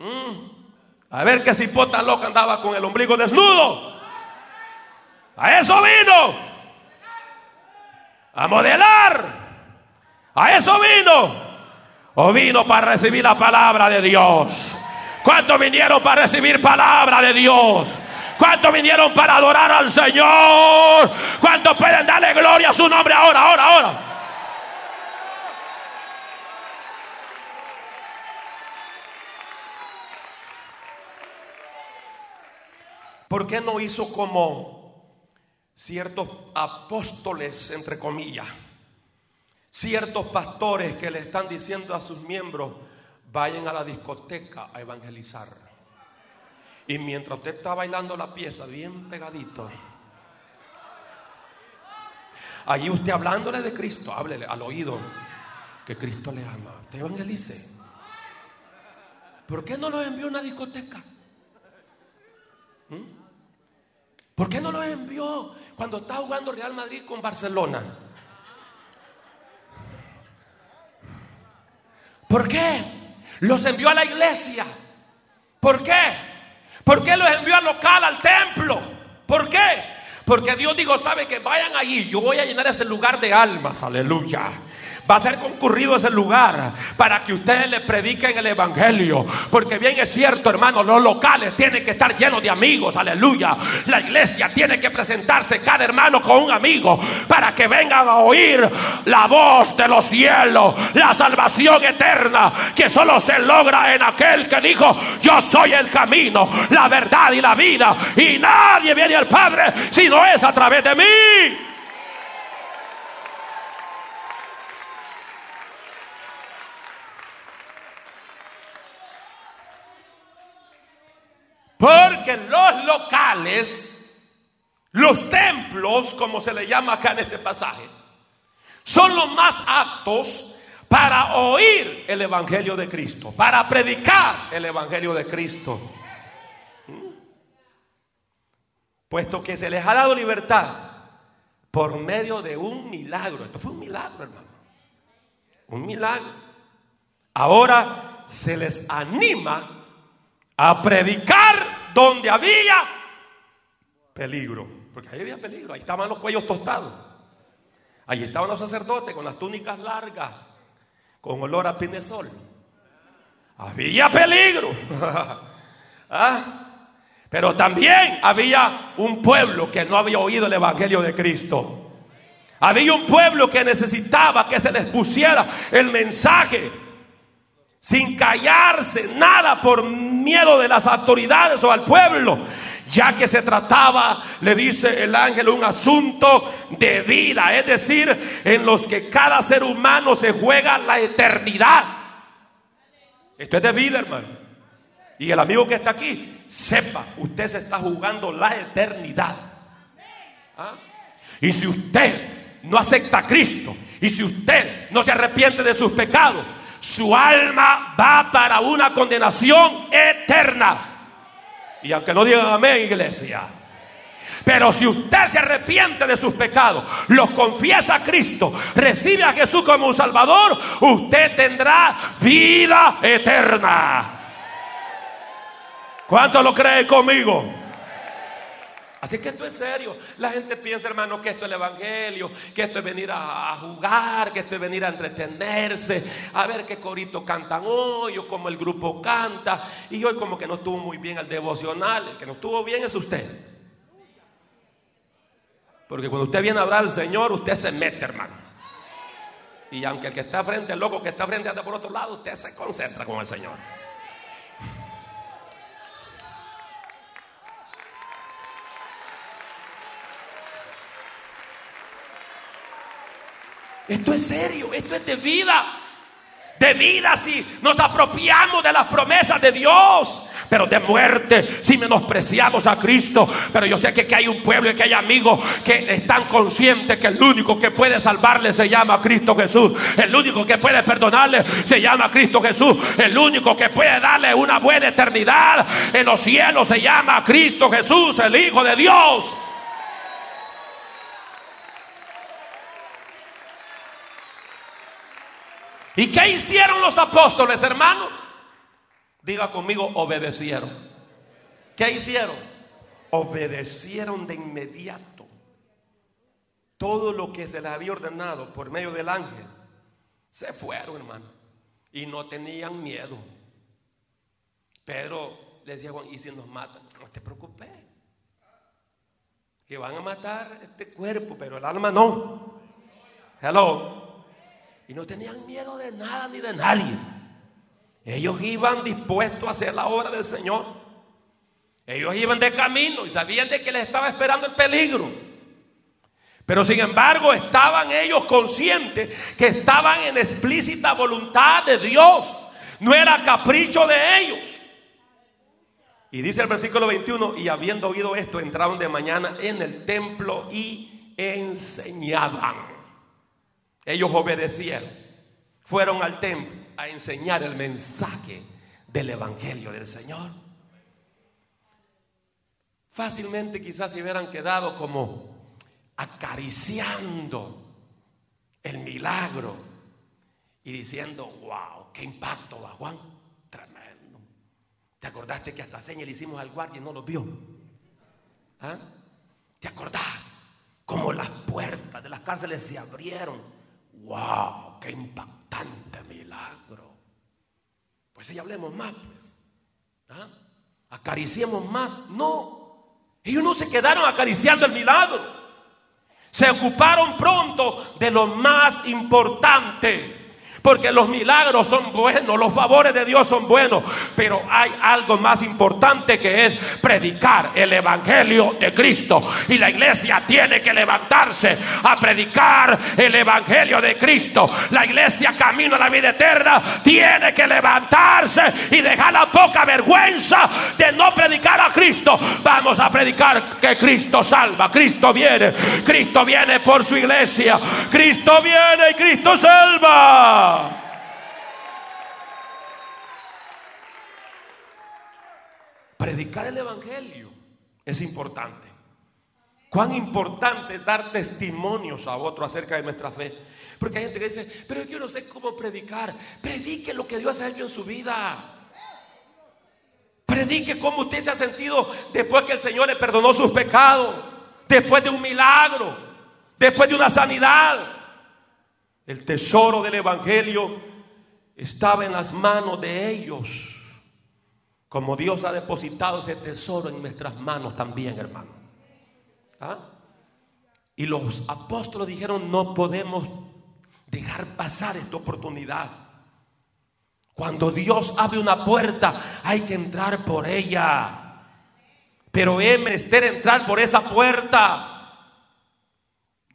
Mm. A ver qué cipota loca andaba con el ombligo desnudo. A eso vino. A modelar. A eso vino ¿O vino para recibir la palabra de Dios? ¿Cuántos vinieron para recibir palabra de Dios? ¿Cuántos vinieron para adorar al Señor? ¿Cuántos pueden darle gloria a su nombre ahora, ahora, ahora? ¿Por qué no hizo como ciertos apóstoles, entre comillas? Ciertos pastores que le están diciendo a sus miembros, vayan a la discoteca a evangelizar. Y mientras usted está bailando la pieza bien pegadito, allí usted hablándole de Cristo, háblele al oído que Cristo le ama. Te evangelice. ¿Por qué no lo envió a una discoteca? ¿Mm? ¿Por qué no lo envió cuando está jugando Real Madrid con Barcelona? ¿Por qué? Los envió a la iglesia. ¿Por qué? ¿Por qué los envió al local, al templo? ¿Por qué? Porque Dios dijo, sabe que vayan allí, yo voy a llenar ese lugar de almas, aleluya va a ser concurrido ese lugar para que ustedes le prediquen el evangelio. Porque bien es cierto, hermano, los locales tienen que estar llenos de amigos, aleluya. La iglesia tiene que presentarse cada hermano con un amigo para que vengan a oír la voz de los cielos, la salvación eterna que solo se logra en aquel que dijo, yo soy el camino, la verdad y la vida. Y nadie viene al Padre si no es a través de mí. Porque los los templos, como se le llama acá en este pasaje, son los más aptos para oír el Evangelio de Cristo, para predicar el Evangelio de Cristo. ¿Mm? Puesto que se les ha dado libertad por medio de un milagro. Esto fue un milagro, hermano. Un milagro. Ahora se les anima a predicar donde había peligro. Porque ahí había peligro, ahí estaban los cuellos tostados. Ahí estaban los sacerdotes con las túnicas largas, con olor a pinesol. Había peligro. <laughs> ¿Ah? Pero también había un pueblo que no había oído el Evangelio de Cristo. Había un pueblo que necesitaba que se les pusiera el mensaje sin callarse nada por miedo de las autoridades o al pueblo, ya que se trataba, le dice el ángel, un asunto de vida, es decir, en los que cada ser humano se juega la eternidad. Esto es de vida, hermano. Y el amigo que está aquí, sepa, usted se está jugando la eternidad. ¿Ah? Y si usted no acepta a Cristo, y si usted no se arrepiente de sus pecados, su alma va para una condenación eterna. Y aunque no digan amén, iglesia. Pero si usted se arrepiente de sus pecados, los confiesa a Cristo, recibe a Jesús como un Salvador, usted tendrá vida eterna. ¿Cuánto lo cree conmigo? Así que esto es serio. La gente piensa, hermano, que esto es el Evangelio, que esto es venir a, jugar, que esto es venir a entretenerse, a ver qué corito cantan hoy o cómo el grupo canta. Y hoy como que no estuvo muy bien el devocional. El que no estuvo bien es usted. Porque cuando usted viene a hablar al Señor, usted se mete, hermano. Y aunque el que está frente, el loco que está frente anda por otro lado, usted se concentra con el Señor. Esto es serio, esto es de vida. De vida si nos apropiamos de las promesas de Dios. Pero de muerte si menospreciamos a Cristo. Pero yo sé que, hay un pueblo y que hay amigos que están conscientes que el único que puede salvarle se llama Cristo Jesús. El único que puede perdonarle se llama Cristo Jesús. El único que puede darle una buena eternidad en los cielos se llama Cristo Jesús, el Hijo de Dios. ¿Y qué hicieron los apóstoles, hermanos? Diga conmigo, obedecieron. ¿Qué hicieron? Obedecieron de inmediato todo lo que se les había ordenado por medio del ángel. Se fueron, hermano. y no tenían miedo. Pedro le decía Juan, ¿y si nos matan? No te preocupes. Que van a matar este cuerpo, pero el alma no. Hello. Y no tenían miedo de nada ni de nadie. Ellos iban dispuestos a hacer la obra del Señor. Ellos iban de camino y sabían de que les estaba esperando el peligro. Pero sin embargo estaban ellos conscientes que estaban en explícita voluntad de Dios. No era capricho de ellos. Y dice el versículo 21, y habiendo oído esto, entraron de mañana en el templo y enseñaban. Ellos obedecieron. Fueron al templo a enseñar el mensaje del Evangelio del Señor. Fácilmente quizás se hubieran quedado como acariciando el milagro y diciendo, wow, qué impacto va Juan, tremendo. ¿Te acordaste que hasta seña le hicimos al guardia y no lo vio? ¿Ah? ¿Te acordás? Como las puertas de las cárceles se abrieron. ¡Wow! ¡Qué impactante milagro! Pues si hablemos más, pues. ¿Ah? ¿Acariciemos más? No. Ellos no se quedaron acariciando el milagro. Se ocuparon pronto de lo más importante. Porque los milagros son buenos, los favores de Dios son buenos, pero hay algo más importante que es predicar el Evangelio de Cristo. Y la iglesia tiene que levantarse a predicar el Evangelio de Cristo. La iglesia camino a la vida eterna tiene que levantarse y dejar la poca vergüenza de no predicar a Cristo. Vamos a predicar que Cristo salva, Cristo viene, Cristo viene por su iglesia, Cristo viene y Cristo salva. Predicar el Evangelio es importante. Cuán importante es dar testimonios a otro acerca de nuestra fe. Porque hay gente que dice, pero yo no sé cómo predicar. Predique lo que Dios ha hecho en su vida. Predique cómo usted se ha sentido después que el Señor le perdonó sus pecados. Después de un milagro. Después de una sanidad. El tesoro del Evangelio estaba en las manos de ellos. Como Dios ha depositado ese tesoro en nuestras manos también, hermano. ¿Ah? Y los apóstoles dijeron, no podemos dejar pasar esta oportunidad. Cuando Dios abre una puerta, hay que entrar por ella. Pero es menester entrar por esa puerta.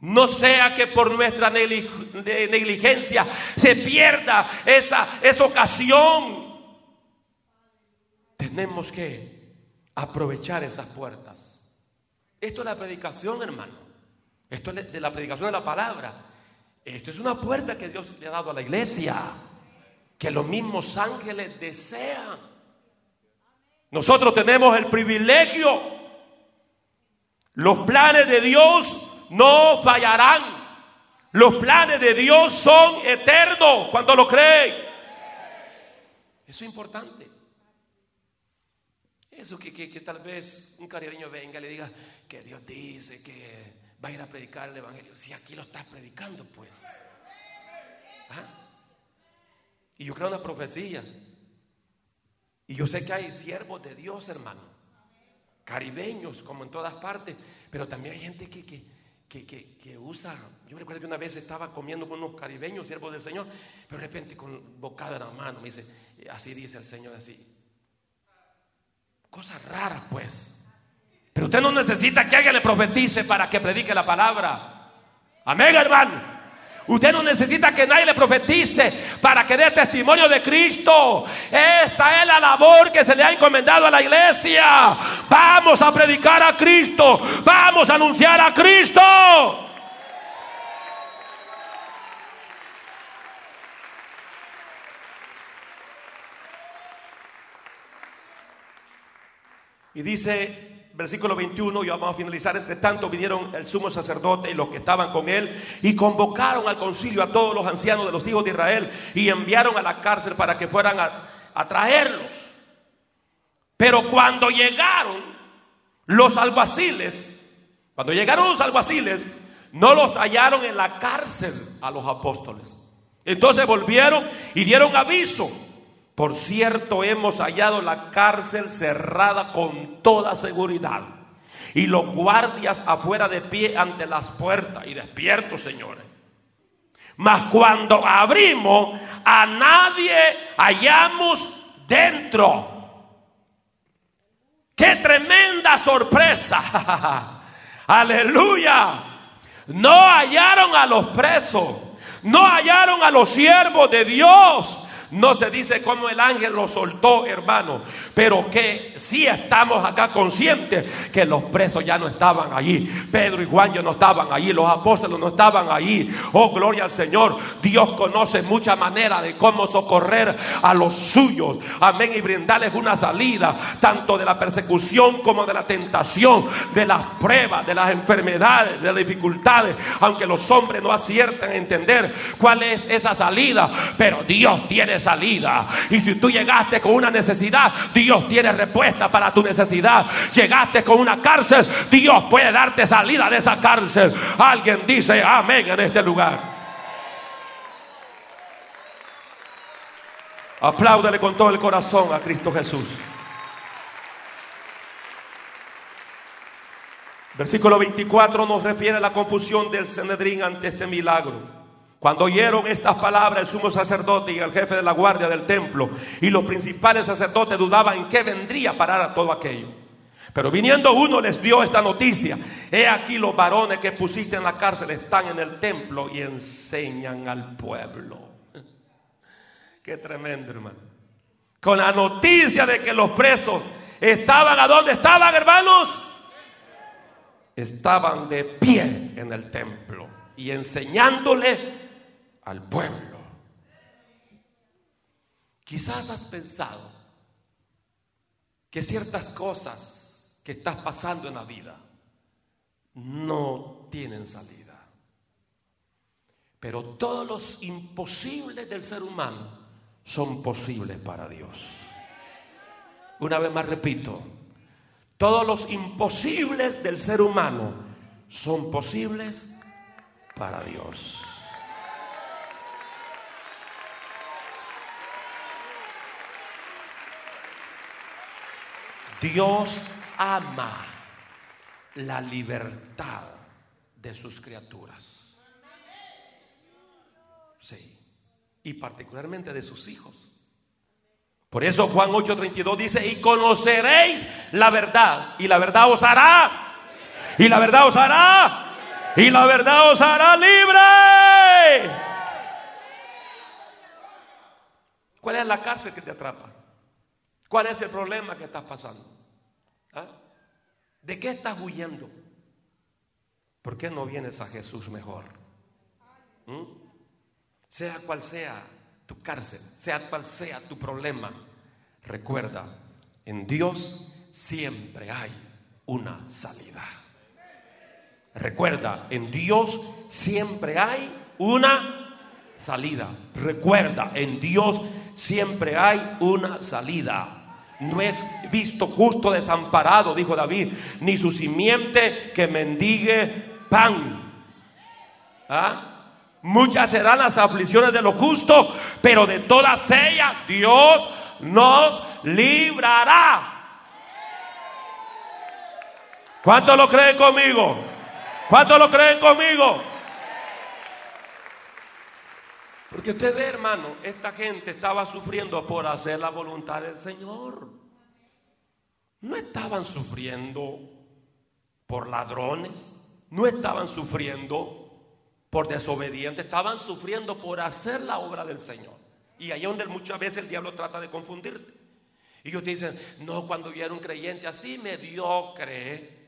No sea que por nuestra negligencia se pierda esa, esa ocasión. Tenemos que aprovechar esas puertas. Esto es la predicación, hermano. Esto es de la predicación de la palabra. Esto es una puerta que Dios le ha dado a la iglesia. Que los mismos ángeles desean. Nosotros tenemos el privilegio. Los planes de Dios no fallarán. Los planes de Dios son eternos cuando lo creen. Eso es importante. Eso que, que, tal vez un caribeño venga y le diga que Dios dice que va a ir a predicar el Evangelio. Si aquí lo estás predicando, pues. ¿Ah? Y yo creo en las profecías. Y yo sé que hay siervos de Dios, hermano. Caribeños, como en todas partes. Pero también hay gente que, que, que, usa. Yo recuerdo que una vez estaba comiendo con unos caribeños, siervos del Señor, pero de repente con bocado en la mano me dice, así dice el Señor, así. Cosas raras, pues. Pero usted no necesita que alguien le profetice para que predique la palabra. Amén, hermano. Usted no necesita que nadie le profetice para que dé testimonio de Cristo. Esta es la labor que se le ha encomendado a la iglesia. Vamos a predicar a Cristo. Vamos a anunciar a Cristo. Y dice versículo 21, y vamos a finalizar, entre tanto vinieron el sumo sacerdote y los que estaban con él y convocaron al concilio a todos los ancianos de los hijos de Israel y enviaron a la cárcel para que fueran a, traerlos. Pero cuando llegaron los alguaciles, cuando llegaron los alguaciles, no los hallaron en la cárcel a los apóstoles. Entonces volvieron y dieron aviso. Por cierto, hemos hallado la cárcel cerrada con toda seguridad. Y los guardias afuera de pie ante las puertas. Y despiertos, señores. Mas cuando abrimos, a nadie hallamos dentro. ¡Qué tremenda sorpresa! <laughs> Aleluya. No hallaron a los presos. No hallaron a los siervos de Dios. No se dice cómo el ángel lo soltó, hermano, pero que sí estamos acá conscientes que los presos ya no estaban allí. Pedro y Juan ya no estaban allí, los apóstoles no estaban allí. Oh, gloria al Señor. Dios conoce muchas maneras de cómo socorrer a los suyos. Amén. Y brindarles una salida, tanto de la persecución como de la tentación, de las pruebas, de las enfermedades, de las dificultades. Aunque los hombres no aciertan a entender cuál es esa salida, pero Dios tiene salida. Y si tú llegaste con una necesidad, Dios tiene respuesta para tu necesidad. Llegaste con una cárcel, Dios puede darte salida de esa cárcel. Alguien dice amén en este lugar. Apláudele con todo el corazón a Cristo Jesús. Versículo 24 nos refiere a la confusión del Cenedrín ante este milagro. Cuando oyeron estas palabras, el sumo sacerdote y el jefe de la guardia del templo y los principales sacerdotes dudaban en qué vendría a parar a todo aquello. Pero viniendo uno les dio esta noticia. He aquí los varones que pusiste en la cárcel están en el templo y enseñan al pueblo. <laughs> Qué tremendo, hermano. Con la noticia de que los presos estaban a dónde estaban, hermanos. Estaban de pie en el templo y enseñándole al pueblo. Quizás has pensado que ciertas cosas que estás pasando en la vida no tienen salida. Pero todos los imposibles del ser humano son posibles para Dios. Una vez más repito, todos los imposibles del ser humano son posibles para Dios. Dios ama la libertad de sus criaturas. Sí. Y particularmente de sus hijos. Por eso Juan 8:32 dice, y conoceréis la verdad. Y la verdad os hará. Y la verdad os hará. Y la verdad os hará libre. ¿Cuál es la cárcel que te atrapa? ¿Cuál es el problema que estás pasando? ¿Ah? ¿De qué estás huyendo? ¿Por qué no vienes a Jesús mejor? ¿Mm? Sea cual sea tu cárcel, sea cual sea tu problema, recuerda, en Dios siempre hay una salida. Recuerda, en Dios siempre hay una salida. Recuerda, en Dios siempre hay una salida. No he visto justo desamparado, dijo David, ni su simiente que mendigue pan. ¿Ah? Muchas serán las aflicciones de los justos, pero de todas ellas Dios nos librará. ¿Cuántos lo creen conmigo? ¿Cuántos lo creen conmigo? Porque usted ve, hermano, esta gente estaba sufriendo por hacer la voluntad del Señor. No estaban sufriendo por ladrones, no estaban sufriendo por desobedientes, estaban sufriendo por hacer la obra del Señor. Y ahí donde muchas veces el diablo trata de confundirte. Y ellos dicen, no, cuando yo era un creyente así mediocre,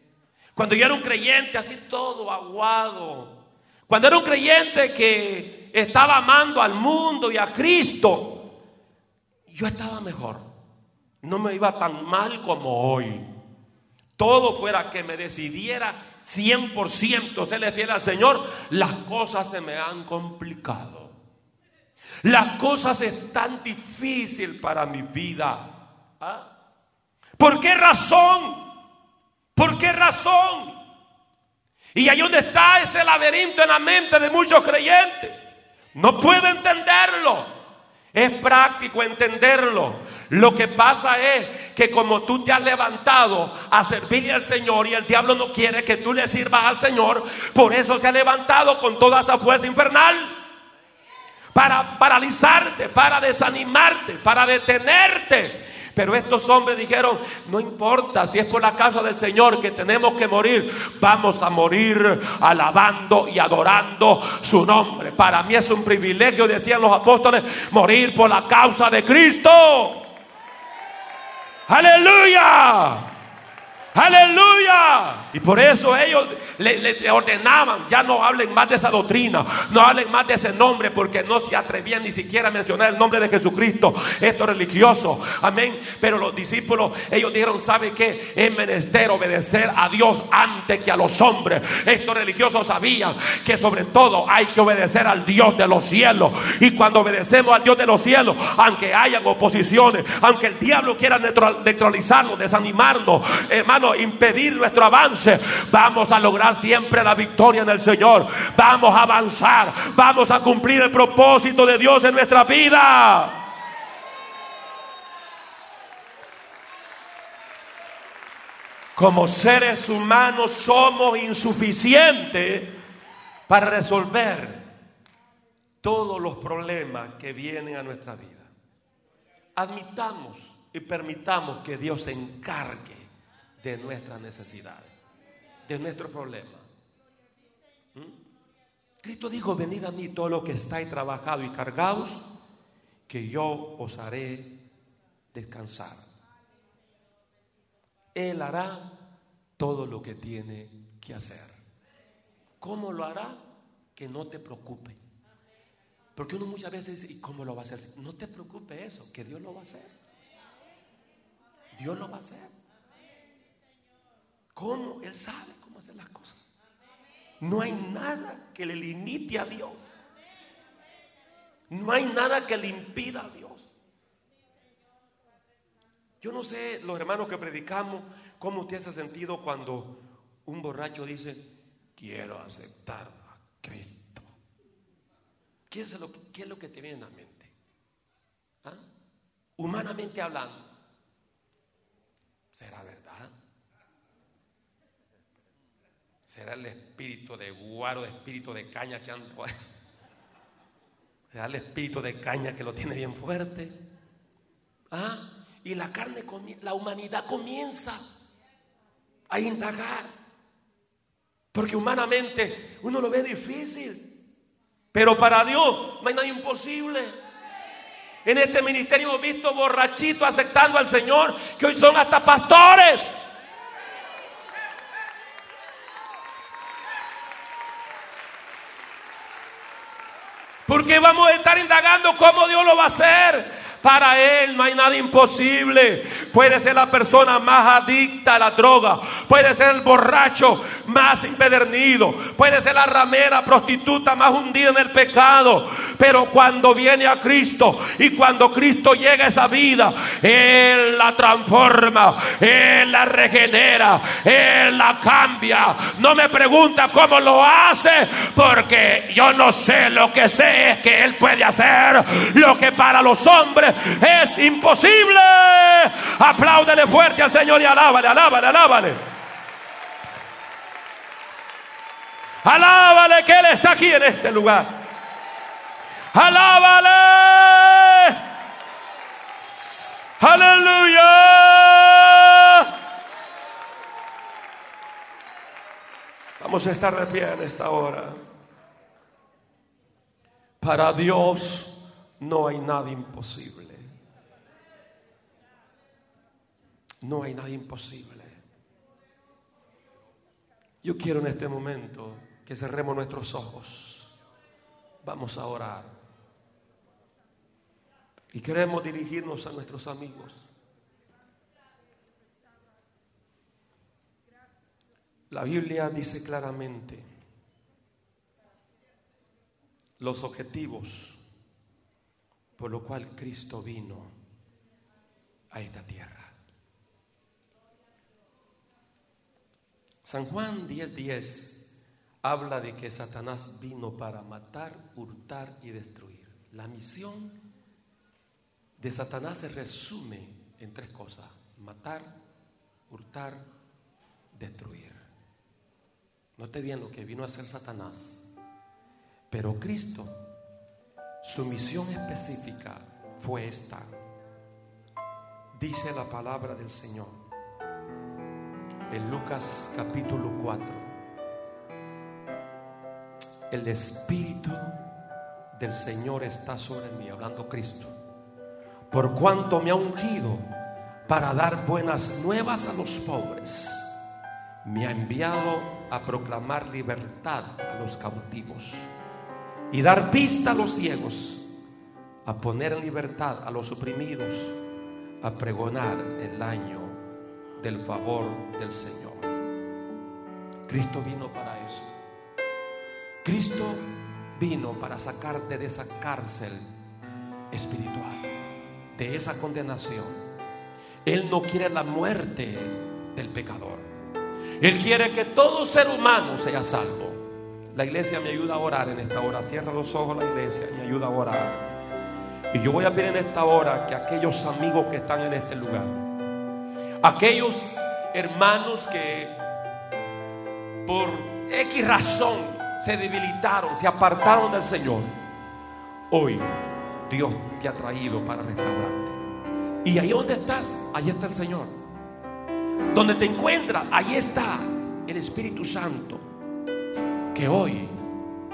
cuando yo era un creyente así todo aguado, cuando era un creyente que estaba amando al mundo y a Cristo, yo estaba mejor. No me iba tan mal como hoy. Todo fuera que me decidiera 100% serle fiel al Señor, las cosas se me han complicado. Las cosas están difíciles para mi vida. ¿Ah? ¿Por qué razón? ¿Por qué razón? Y ahí donde está ese laberinto en la mente de muchos creyentes. No puedo entenderlo. Es práctico entenderlo. Lo que pasa es que como tú te has levantado a servirle al Señor y el diablo no quiere que tú le sirvas al Señor, por eso se ha levantado con toda esa fuerza infernal. Para paralizarte, para desanimarte, para detenerte. Pero estos hombres dijeron, no importa si es por la causa del Señor que tenemos que morir, vamos a morir alabando y adorando su nombre. Para mí es un privilegio, decían los apóstoles, morir por la causa de Cristo. Aleluya. Aleluya. Y por eso ellos le, ordenaban, ya no hablen más de esa doctrina, no hablen más de ese nombre, porque no se atrevían ni siquiera a mencionar el nombre de Jesucristo. Esto es religioso, amén. Pero los discípulos, ellos dijeron, ¿sabe qué? Es menester obedecer a Dios antes que a los hombres. Estos religiosos sabían que sobre todo hay que obedecer al Dios de los cielos. Y cuando obedecemos al Dios de los cielos, aunque hayan oposiciones, aunque el diablo quiera neutralizarnos, desanimarnos, hermano, impedir nuestro avance, vamos a lograr siempre la victoria en el Señor. Vamos a avanzar. Vamos a cumplir el propósito de Dios en nuestra vida. Como seres humanos somos insuficientes para resolver todos los problemas que vienen a nuestra vida. Admitamos y permitamos que Dios se encargue de nuestras necesidades de nuestro problema. ¿Mm? Cristo dijo, venid a mí todo lo que estáis trabajado y cargados, que yo os haré descansar. Él hará todo lo que tiene que hacer. ¿Cómo lo hará? Que no te preocupe. Porque uno muchas veces dice, ¿y cómo lo va a hacer? No te preocupe eso, que Dios lo va a hacer. Dios lo va a hacer. ¿Cómo? Él sabe cómo hacer las cosas. No hay nada que le limite a Dios. No hay nada que le impida a Dios. Yo no sé, los hermanos que predicamos, cómo usted se ha sentido cuando un borracho dice, quiero aceptar a Cristo. ¿Qué es lo, que te viene a la mente? ¿Ah? Humanamente hablando, ¿será verdad? Será el espíritu de guaro, de espíritu de caña que anda Será el espíritu de caña que lo tiene bien fuerte. ¿Ah? Y la carne, la humanidad comienza a indagar. Porque humanamente uno lo ve difícil. Pero para Dios no hay nada imposible. En este ministerio hemos visto borrachitos aceptando al Señor, que hoy son hasta pastores. Porque vamos a estar indagando cómo Dios lo va a hacer. Para Él no hay nada imposible. Puede ser la persona más adicta a la droga. Puede ser el borracho más impedernido. Puede ser la ramera prostituta más hundida en el pecado. Pero cuando viene a Cristo y cuando Cristo llega a esa vida, Él la transforma, Él la regenera, Él la cambia. No me pregunta cómo lo hace, porque yo no sé. Lo que sé es que Él puede hacer lo que para los hombres es imposible. Apláudele fuerte al Señor y alábale, alábale, alábale. Alábale que Él está aquí en este lugar. Alábale. Aleluya. Vamos a estar de pie en esta hora. Para Dios no hay nada imposible. No hay nada imposible. Yo quiero en este momento que cerremos nuestros ojos. Vamos a orar. Y queremos dirigirnos a nuestros amigos. La Biblia dice claramente los objetivos por lo cual Cristo vino a esta tierra. San Juan 10:10 10 habla de que Satanás vino para matar, hurtar y destruir. La misión de Satanás se resume en tres cosas. Matar, hurtar, destruir. Note bien lo que vino a hacer Satanás. Pero Cristo, su misión específica fue esta. Dice la palabra del Señor en Lucas capítulo 4 el Espíritu del Señor está sobre mí, hablando Cristo, por cuanto me ha ungido para dar buenas nuevas a los pobres, me ha enviado a proclamar libertad a los cautivos y dar pista a los ciegos, a poner en libertad a los oprimidos, a pregonar el año del favor del Señor. Cristo vino para eso. Cristo vino para sacarte de esa cárcel espiritual, de esa condenación. Él no quiere la muerte del pecador. Él quiere que todo ser humano sea salvo. La iglesia me ayuda a orar en esta hora. Cierra los ojos la iglesia me ayuda a orar. Y yo voy a pedir en esta hora que aquellos amigos que están en este lugar, aquellos hermanos que por X razón se debilitaron, se apartaron del Señor. Hoy Dios te ha traído para restaurarte. Y ahí donde estás, ahí está el Señor. Donde te encuentras, ahí está el Espíritu Santo. Que hoy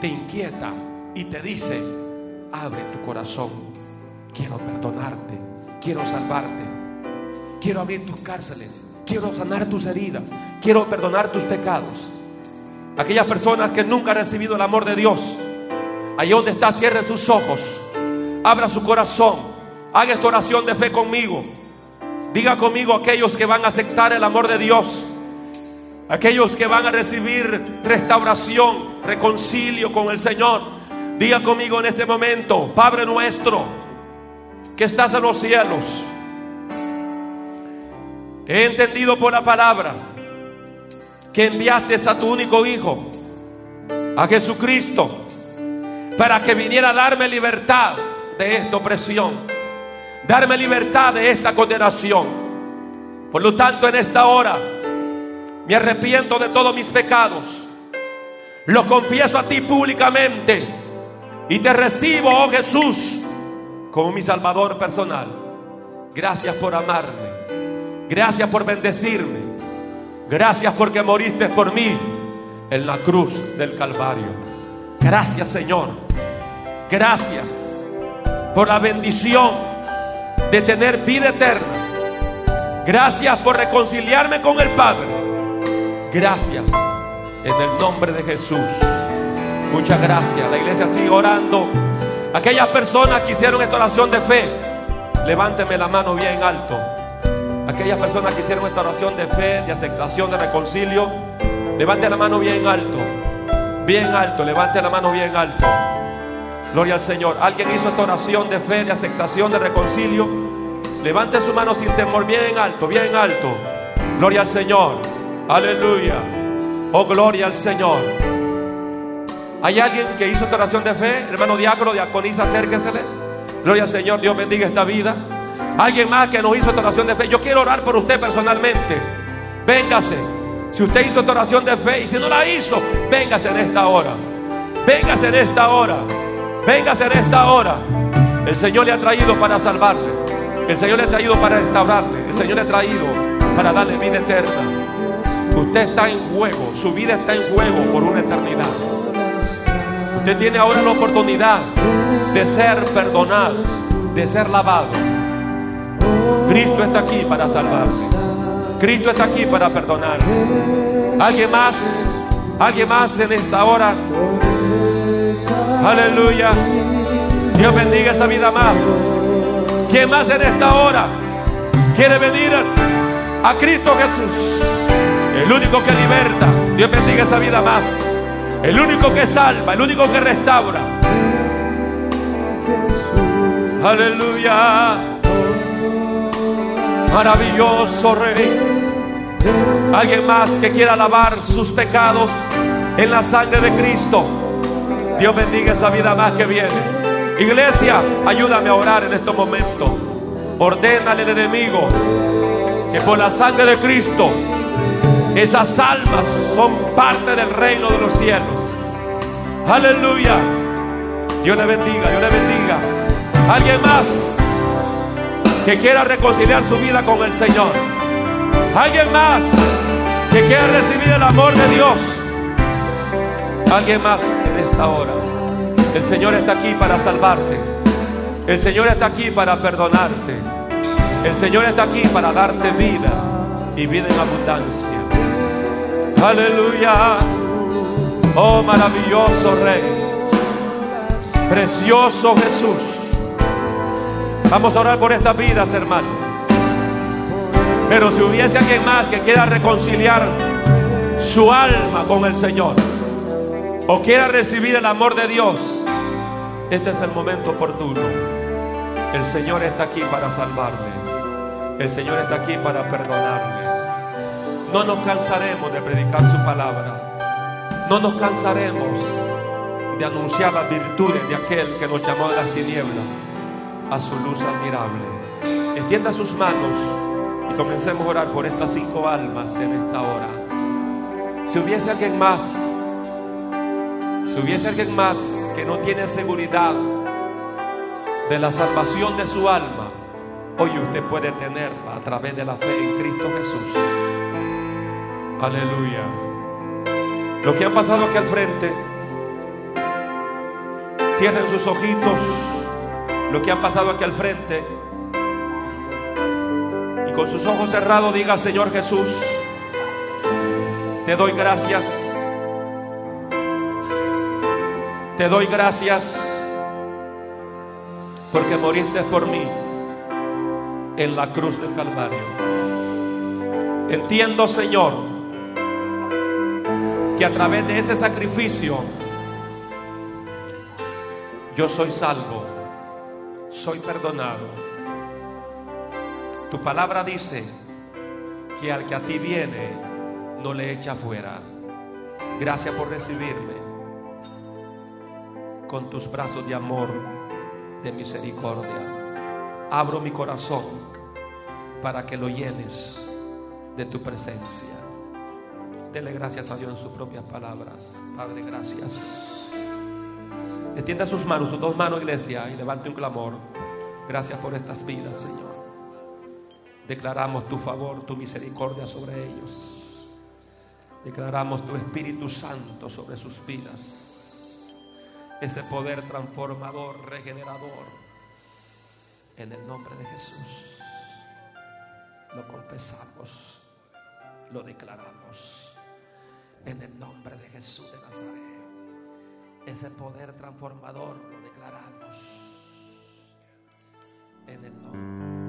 te inquieta y te dice, abre tu corazón. Quiero perdonarte, quiero salvarte, quiero abrir tus cárceles, quiero sanar tus heridas, quiero perdonar tus pecados. Aquellas personas que nunca han recibido el amor de Dios. Allí donde está, cierren sus ojos. Abra su corazón. Haga esta oración de fe conmigo. Diga conmigo aquellos que van a aceptar el amor de Dios. Aquellos que van a recibir restauración, reconcilio con el Señor. Diga conmigo en este momento, Padre nuestro, que estás en los cielos. He entendido por la palabra que enviaste a tu único Hijo, a Jesucristo, para que viniera a darme libertad de esta opresión, darme libertad de esta condenación. Por lo tanto, en esta hora me arrepiento de todos mis pecados, los confieso a ti públicamente y te recibo, oh Jesús, como mi Salvador personal. Gracias por amarme, gracias por bendecirme. Gracias porque moriste por mí en la cruz del Calvario. Gracias Señor. Gracias por la bendición de tener vida eterna. Gracias por reconciliarme con el Padre. Gracias en el nombre de Jesús. Muchas gracias. La iglesia sigue orando. Aquellas personas que hicieron esta oración de fe, levánteme la mano bien alto. Aquellas personas que hicieron esta oración de fe, de aceptación, de reconcilio, levante la mano bien alto. Bien alto, levante la mano bien alto. Gloria al Señor. Alguien hizo esta oración de fe, de aceptación, de reconcilio. Levante su mano sin temor, bien alto, bien alto. Gloria al Señor. Aleluya. Oh, gloria al Señor. ¿Hay alguien que hizo esta oración de fe? Hermano diácono, diaconisa, acérquesele. Gloria al Señor. Dios bendiga esta vida. Alguien más que nos hizo esta oración de fe. Yo quiero orar por usted personalmente. Véngase. Si usted hizo esta oración de fe y si no la hizo, véngase en esta hora. Véngase en esta hora. Véngase en esta hora. El Señor le ha traído para salvarle. El Señor le ha traído para restaurarle. El Señor le ha traído para darle vida eterna. Usted está en juego. Su vida está en juego por una eternidad. Usted tiene ahora la oportunidad de ser perdonado, de ser lavado. Cristo está aquí para salvarse. Cristo está aquí para perdonar. ¿Alguien más? ¿Alguien más en esta hora? Aleluya. Dios bendiga esa vida más. ¿Quién más en esta hora quiere venir a Cristo Jesús? El único que liberta. Dios bendiga esa vida más. El único que salva, el único que restaura. Aleluya. Maravilloso Rey. Alguien más que quiera lavar sus pecados, en la sangre de Cristo. Dios bendiga esa vida más que viene. Iglesia, ayúdame a orar en estos momentos. Ordénale al enemigo que por la sangre de Cristo esas almas son parte del reino de los cielos. Aleluya. Dios le bendiga, Dios le bendiga. Alguien más que quiera reconciliar su vida con el Señor. Alguien más que quiera recibir el amor de Dios. Alguien más en esta hora. El Señor está aquí para salvarte. El Señor está aquí para perdonarte. El Señor está aquí para darte vida y vida en abundancia. Aleluya. Oh maravilloso Rey. Precioso Jesús. Vamos a orar por estas vidas, hermano. Pero si hubiese alguien más que quiera reconciliar su alma con el Señor o quiera recibir el amor de Dios, este es el momento oportuno. El Señor está aquí para salvarme. El Señor está aquí para perdonarme. No nos cansaremos de predicar su palabra. No nos cansaremos de anunciar las virtudes de aquel que nos llamó de las tinieblas a su luz admirable. Extienda sus manos y comencemos a orar por estas cinco almas en esta hora. Si hubiese alguien más, si hubiese alguien más que no tiene seguridad de la salvación de su alma, hoy usted puede tenerla a través de la fe en Cristo Jesús. Aleluya. Lo que ha pasado aquí al frente, cierren sus ojitos. Lo que ha pasado aquí al frente. Y con sus ojos cerrados diga, Señor Jesús, te doy gracias. Te doy gracias porque moriste por mí en la cruz del Calvario. Entiendo, Señor, a través de ese sacrificio yo soy salvo, soy perdonado. Tu palabra dice que al que a ti viene no le echa fuera. Gracias por recibirme con tus brazos de amor, de misericordia. Abro mi corazón para que lo llenes de tu presencia. Dele gracias a Dios en sus propias palabras. Padre, gracias. Extienda sus manos, sus dos manos, iglesia, y levante un clamor. Gracias por estas vidas, Señor. Declaramos tu favor, tu misericordia sobre ellos. Declaramos tu Espíritu Santo sobre sus vidas. Ese poder transformador, regenerador. En el nombre de Jesús. Lo confesamos. Lo declaramos en el nombre de Jesús de Nazaret. Ese poder transformador lo declaramos en el nombre.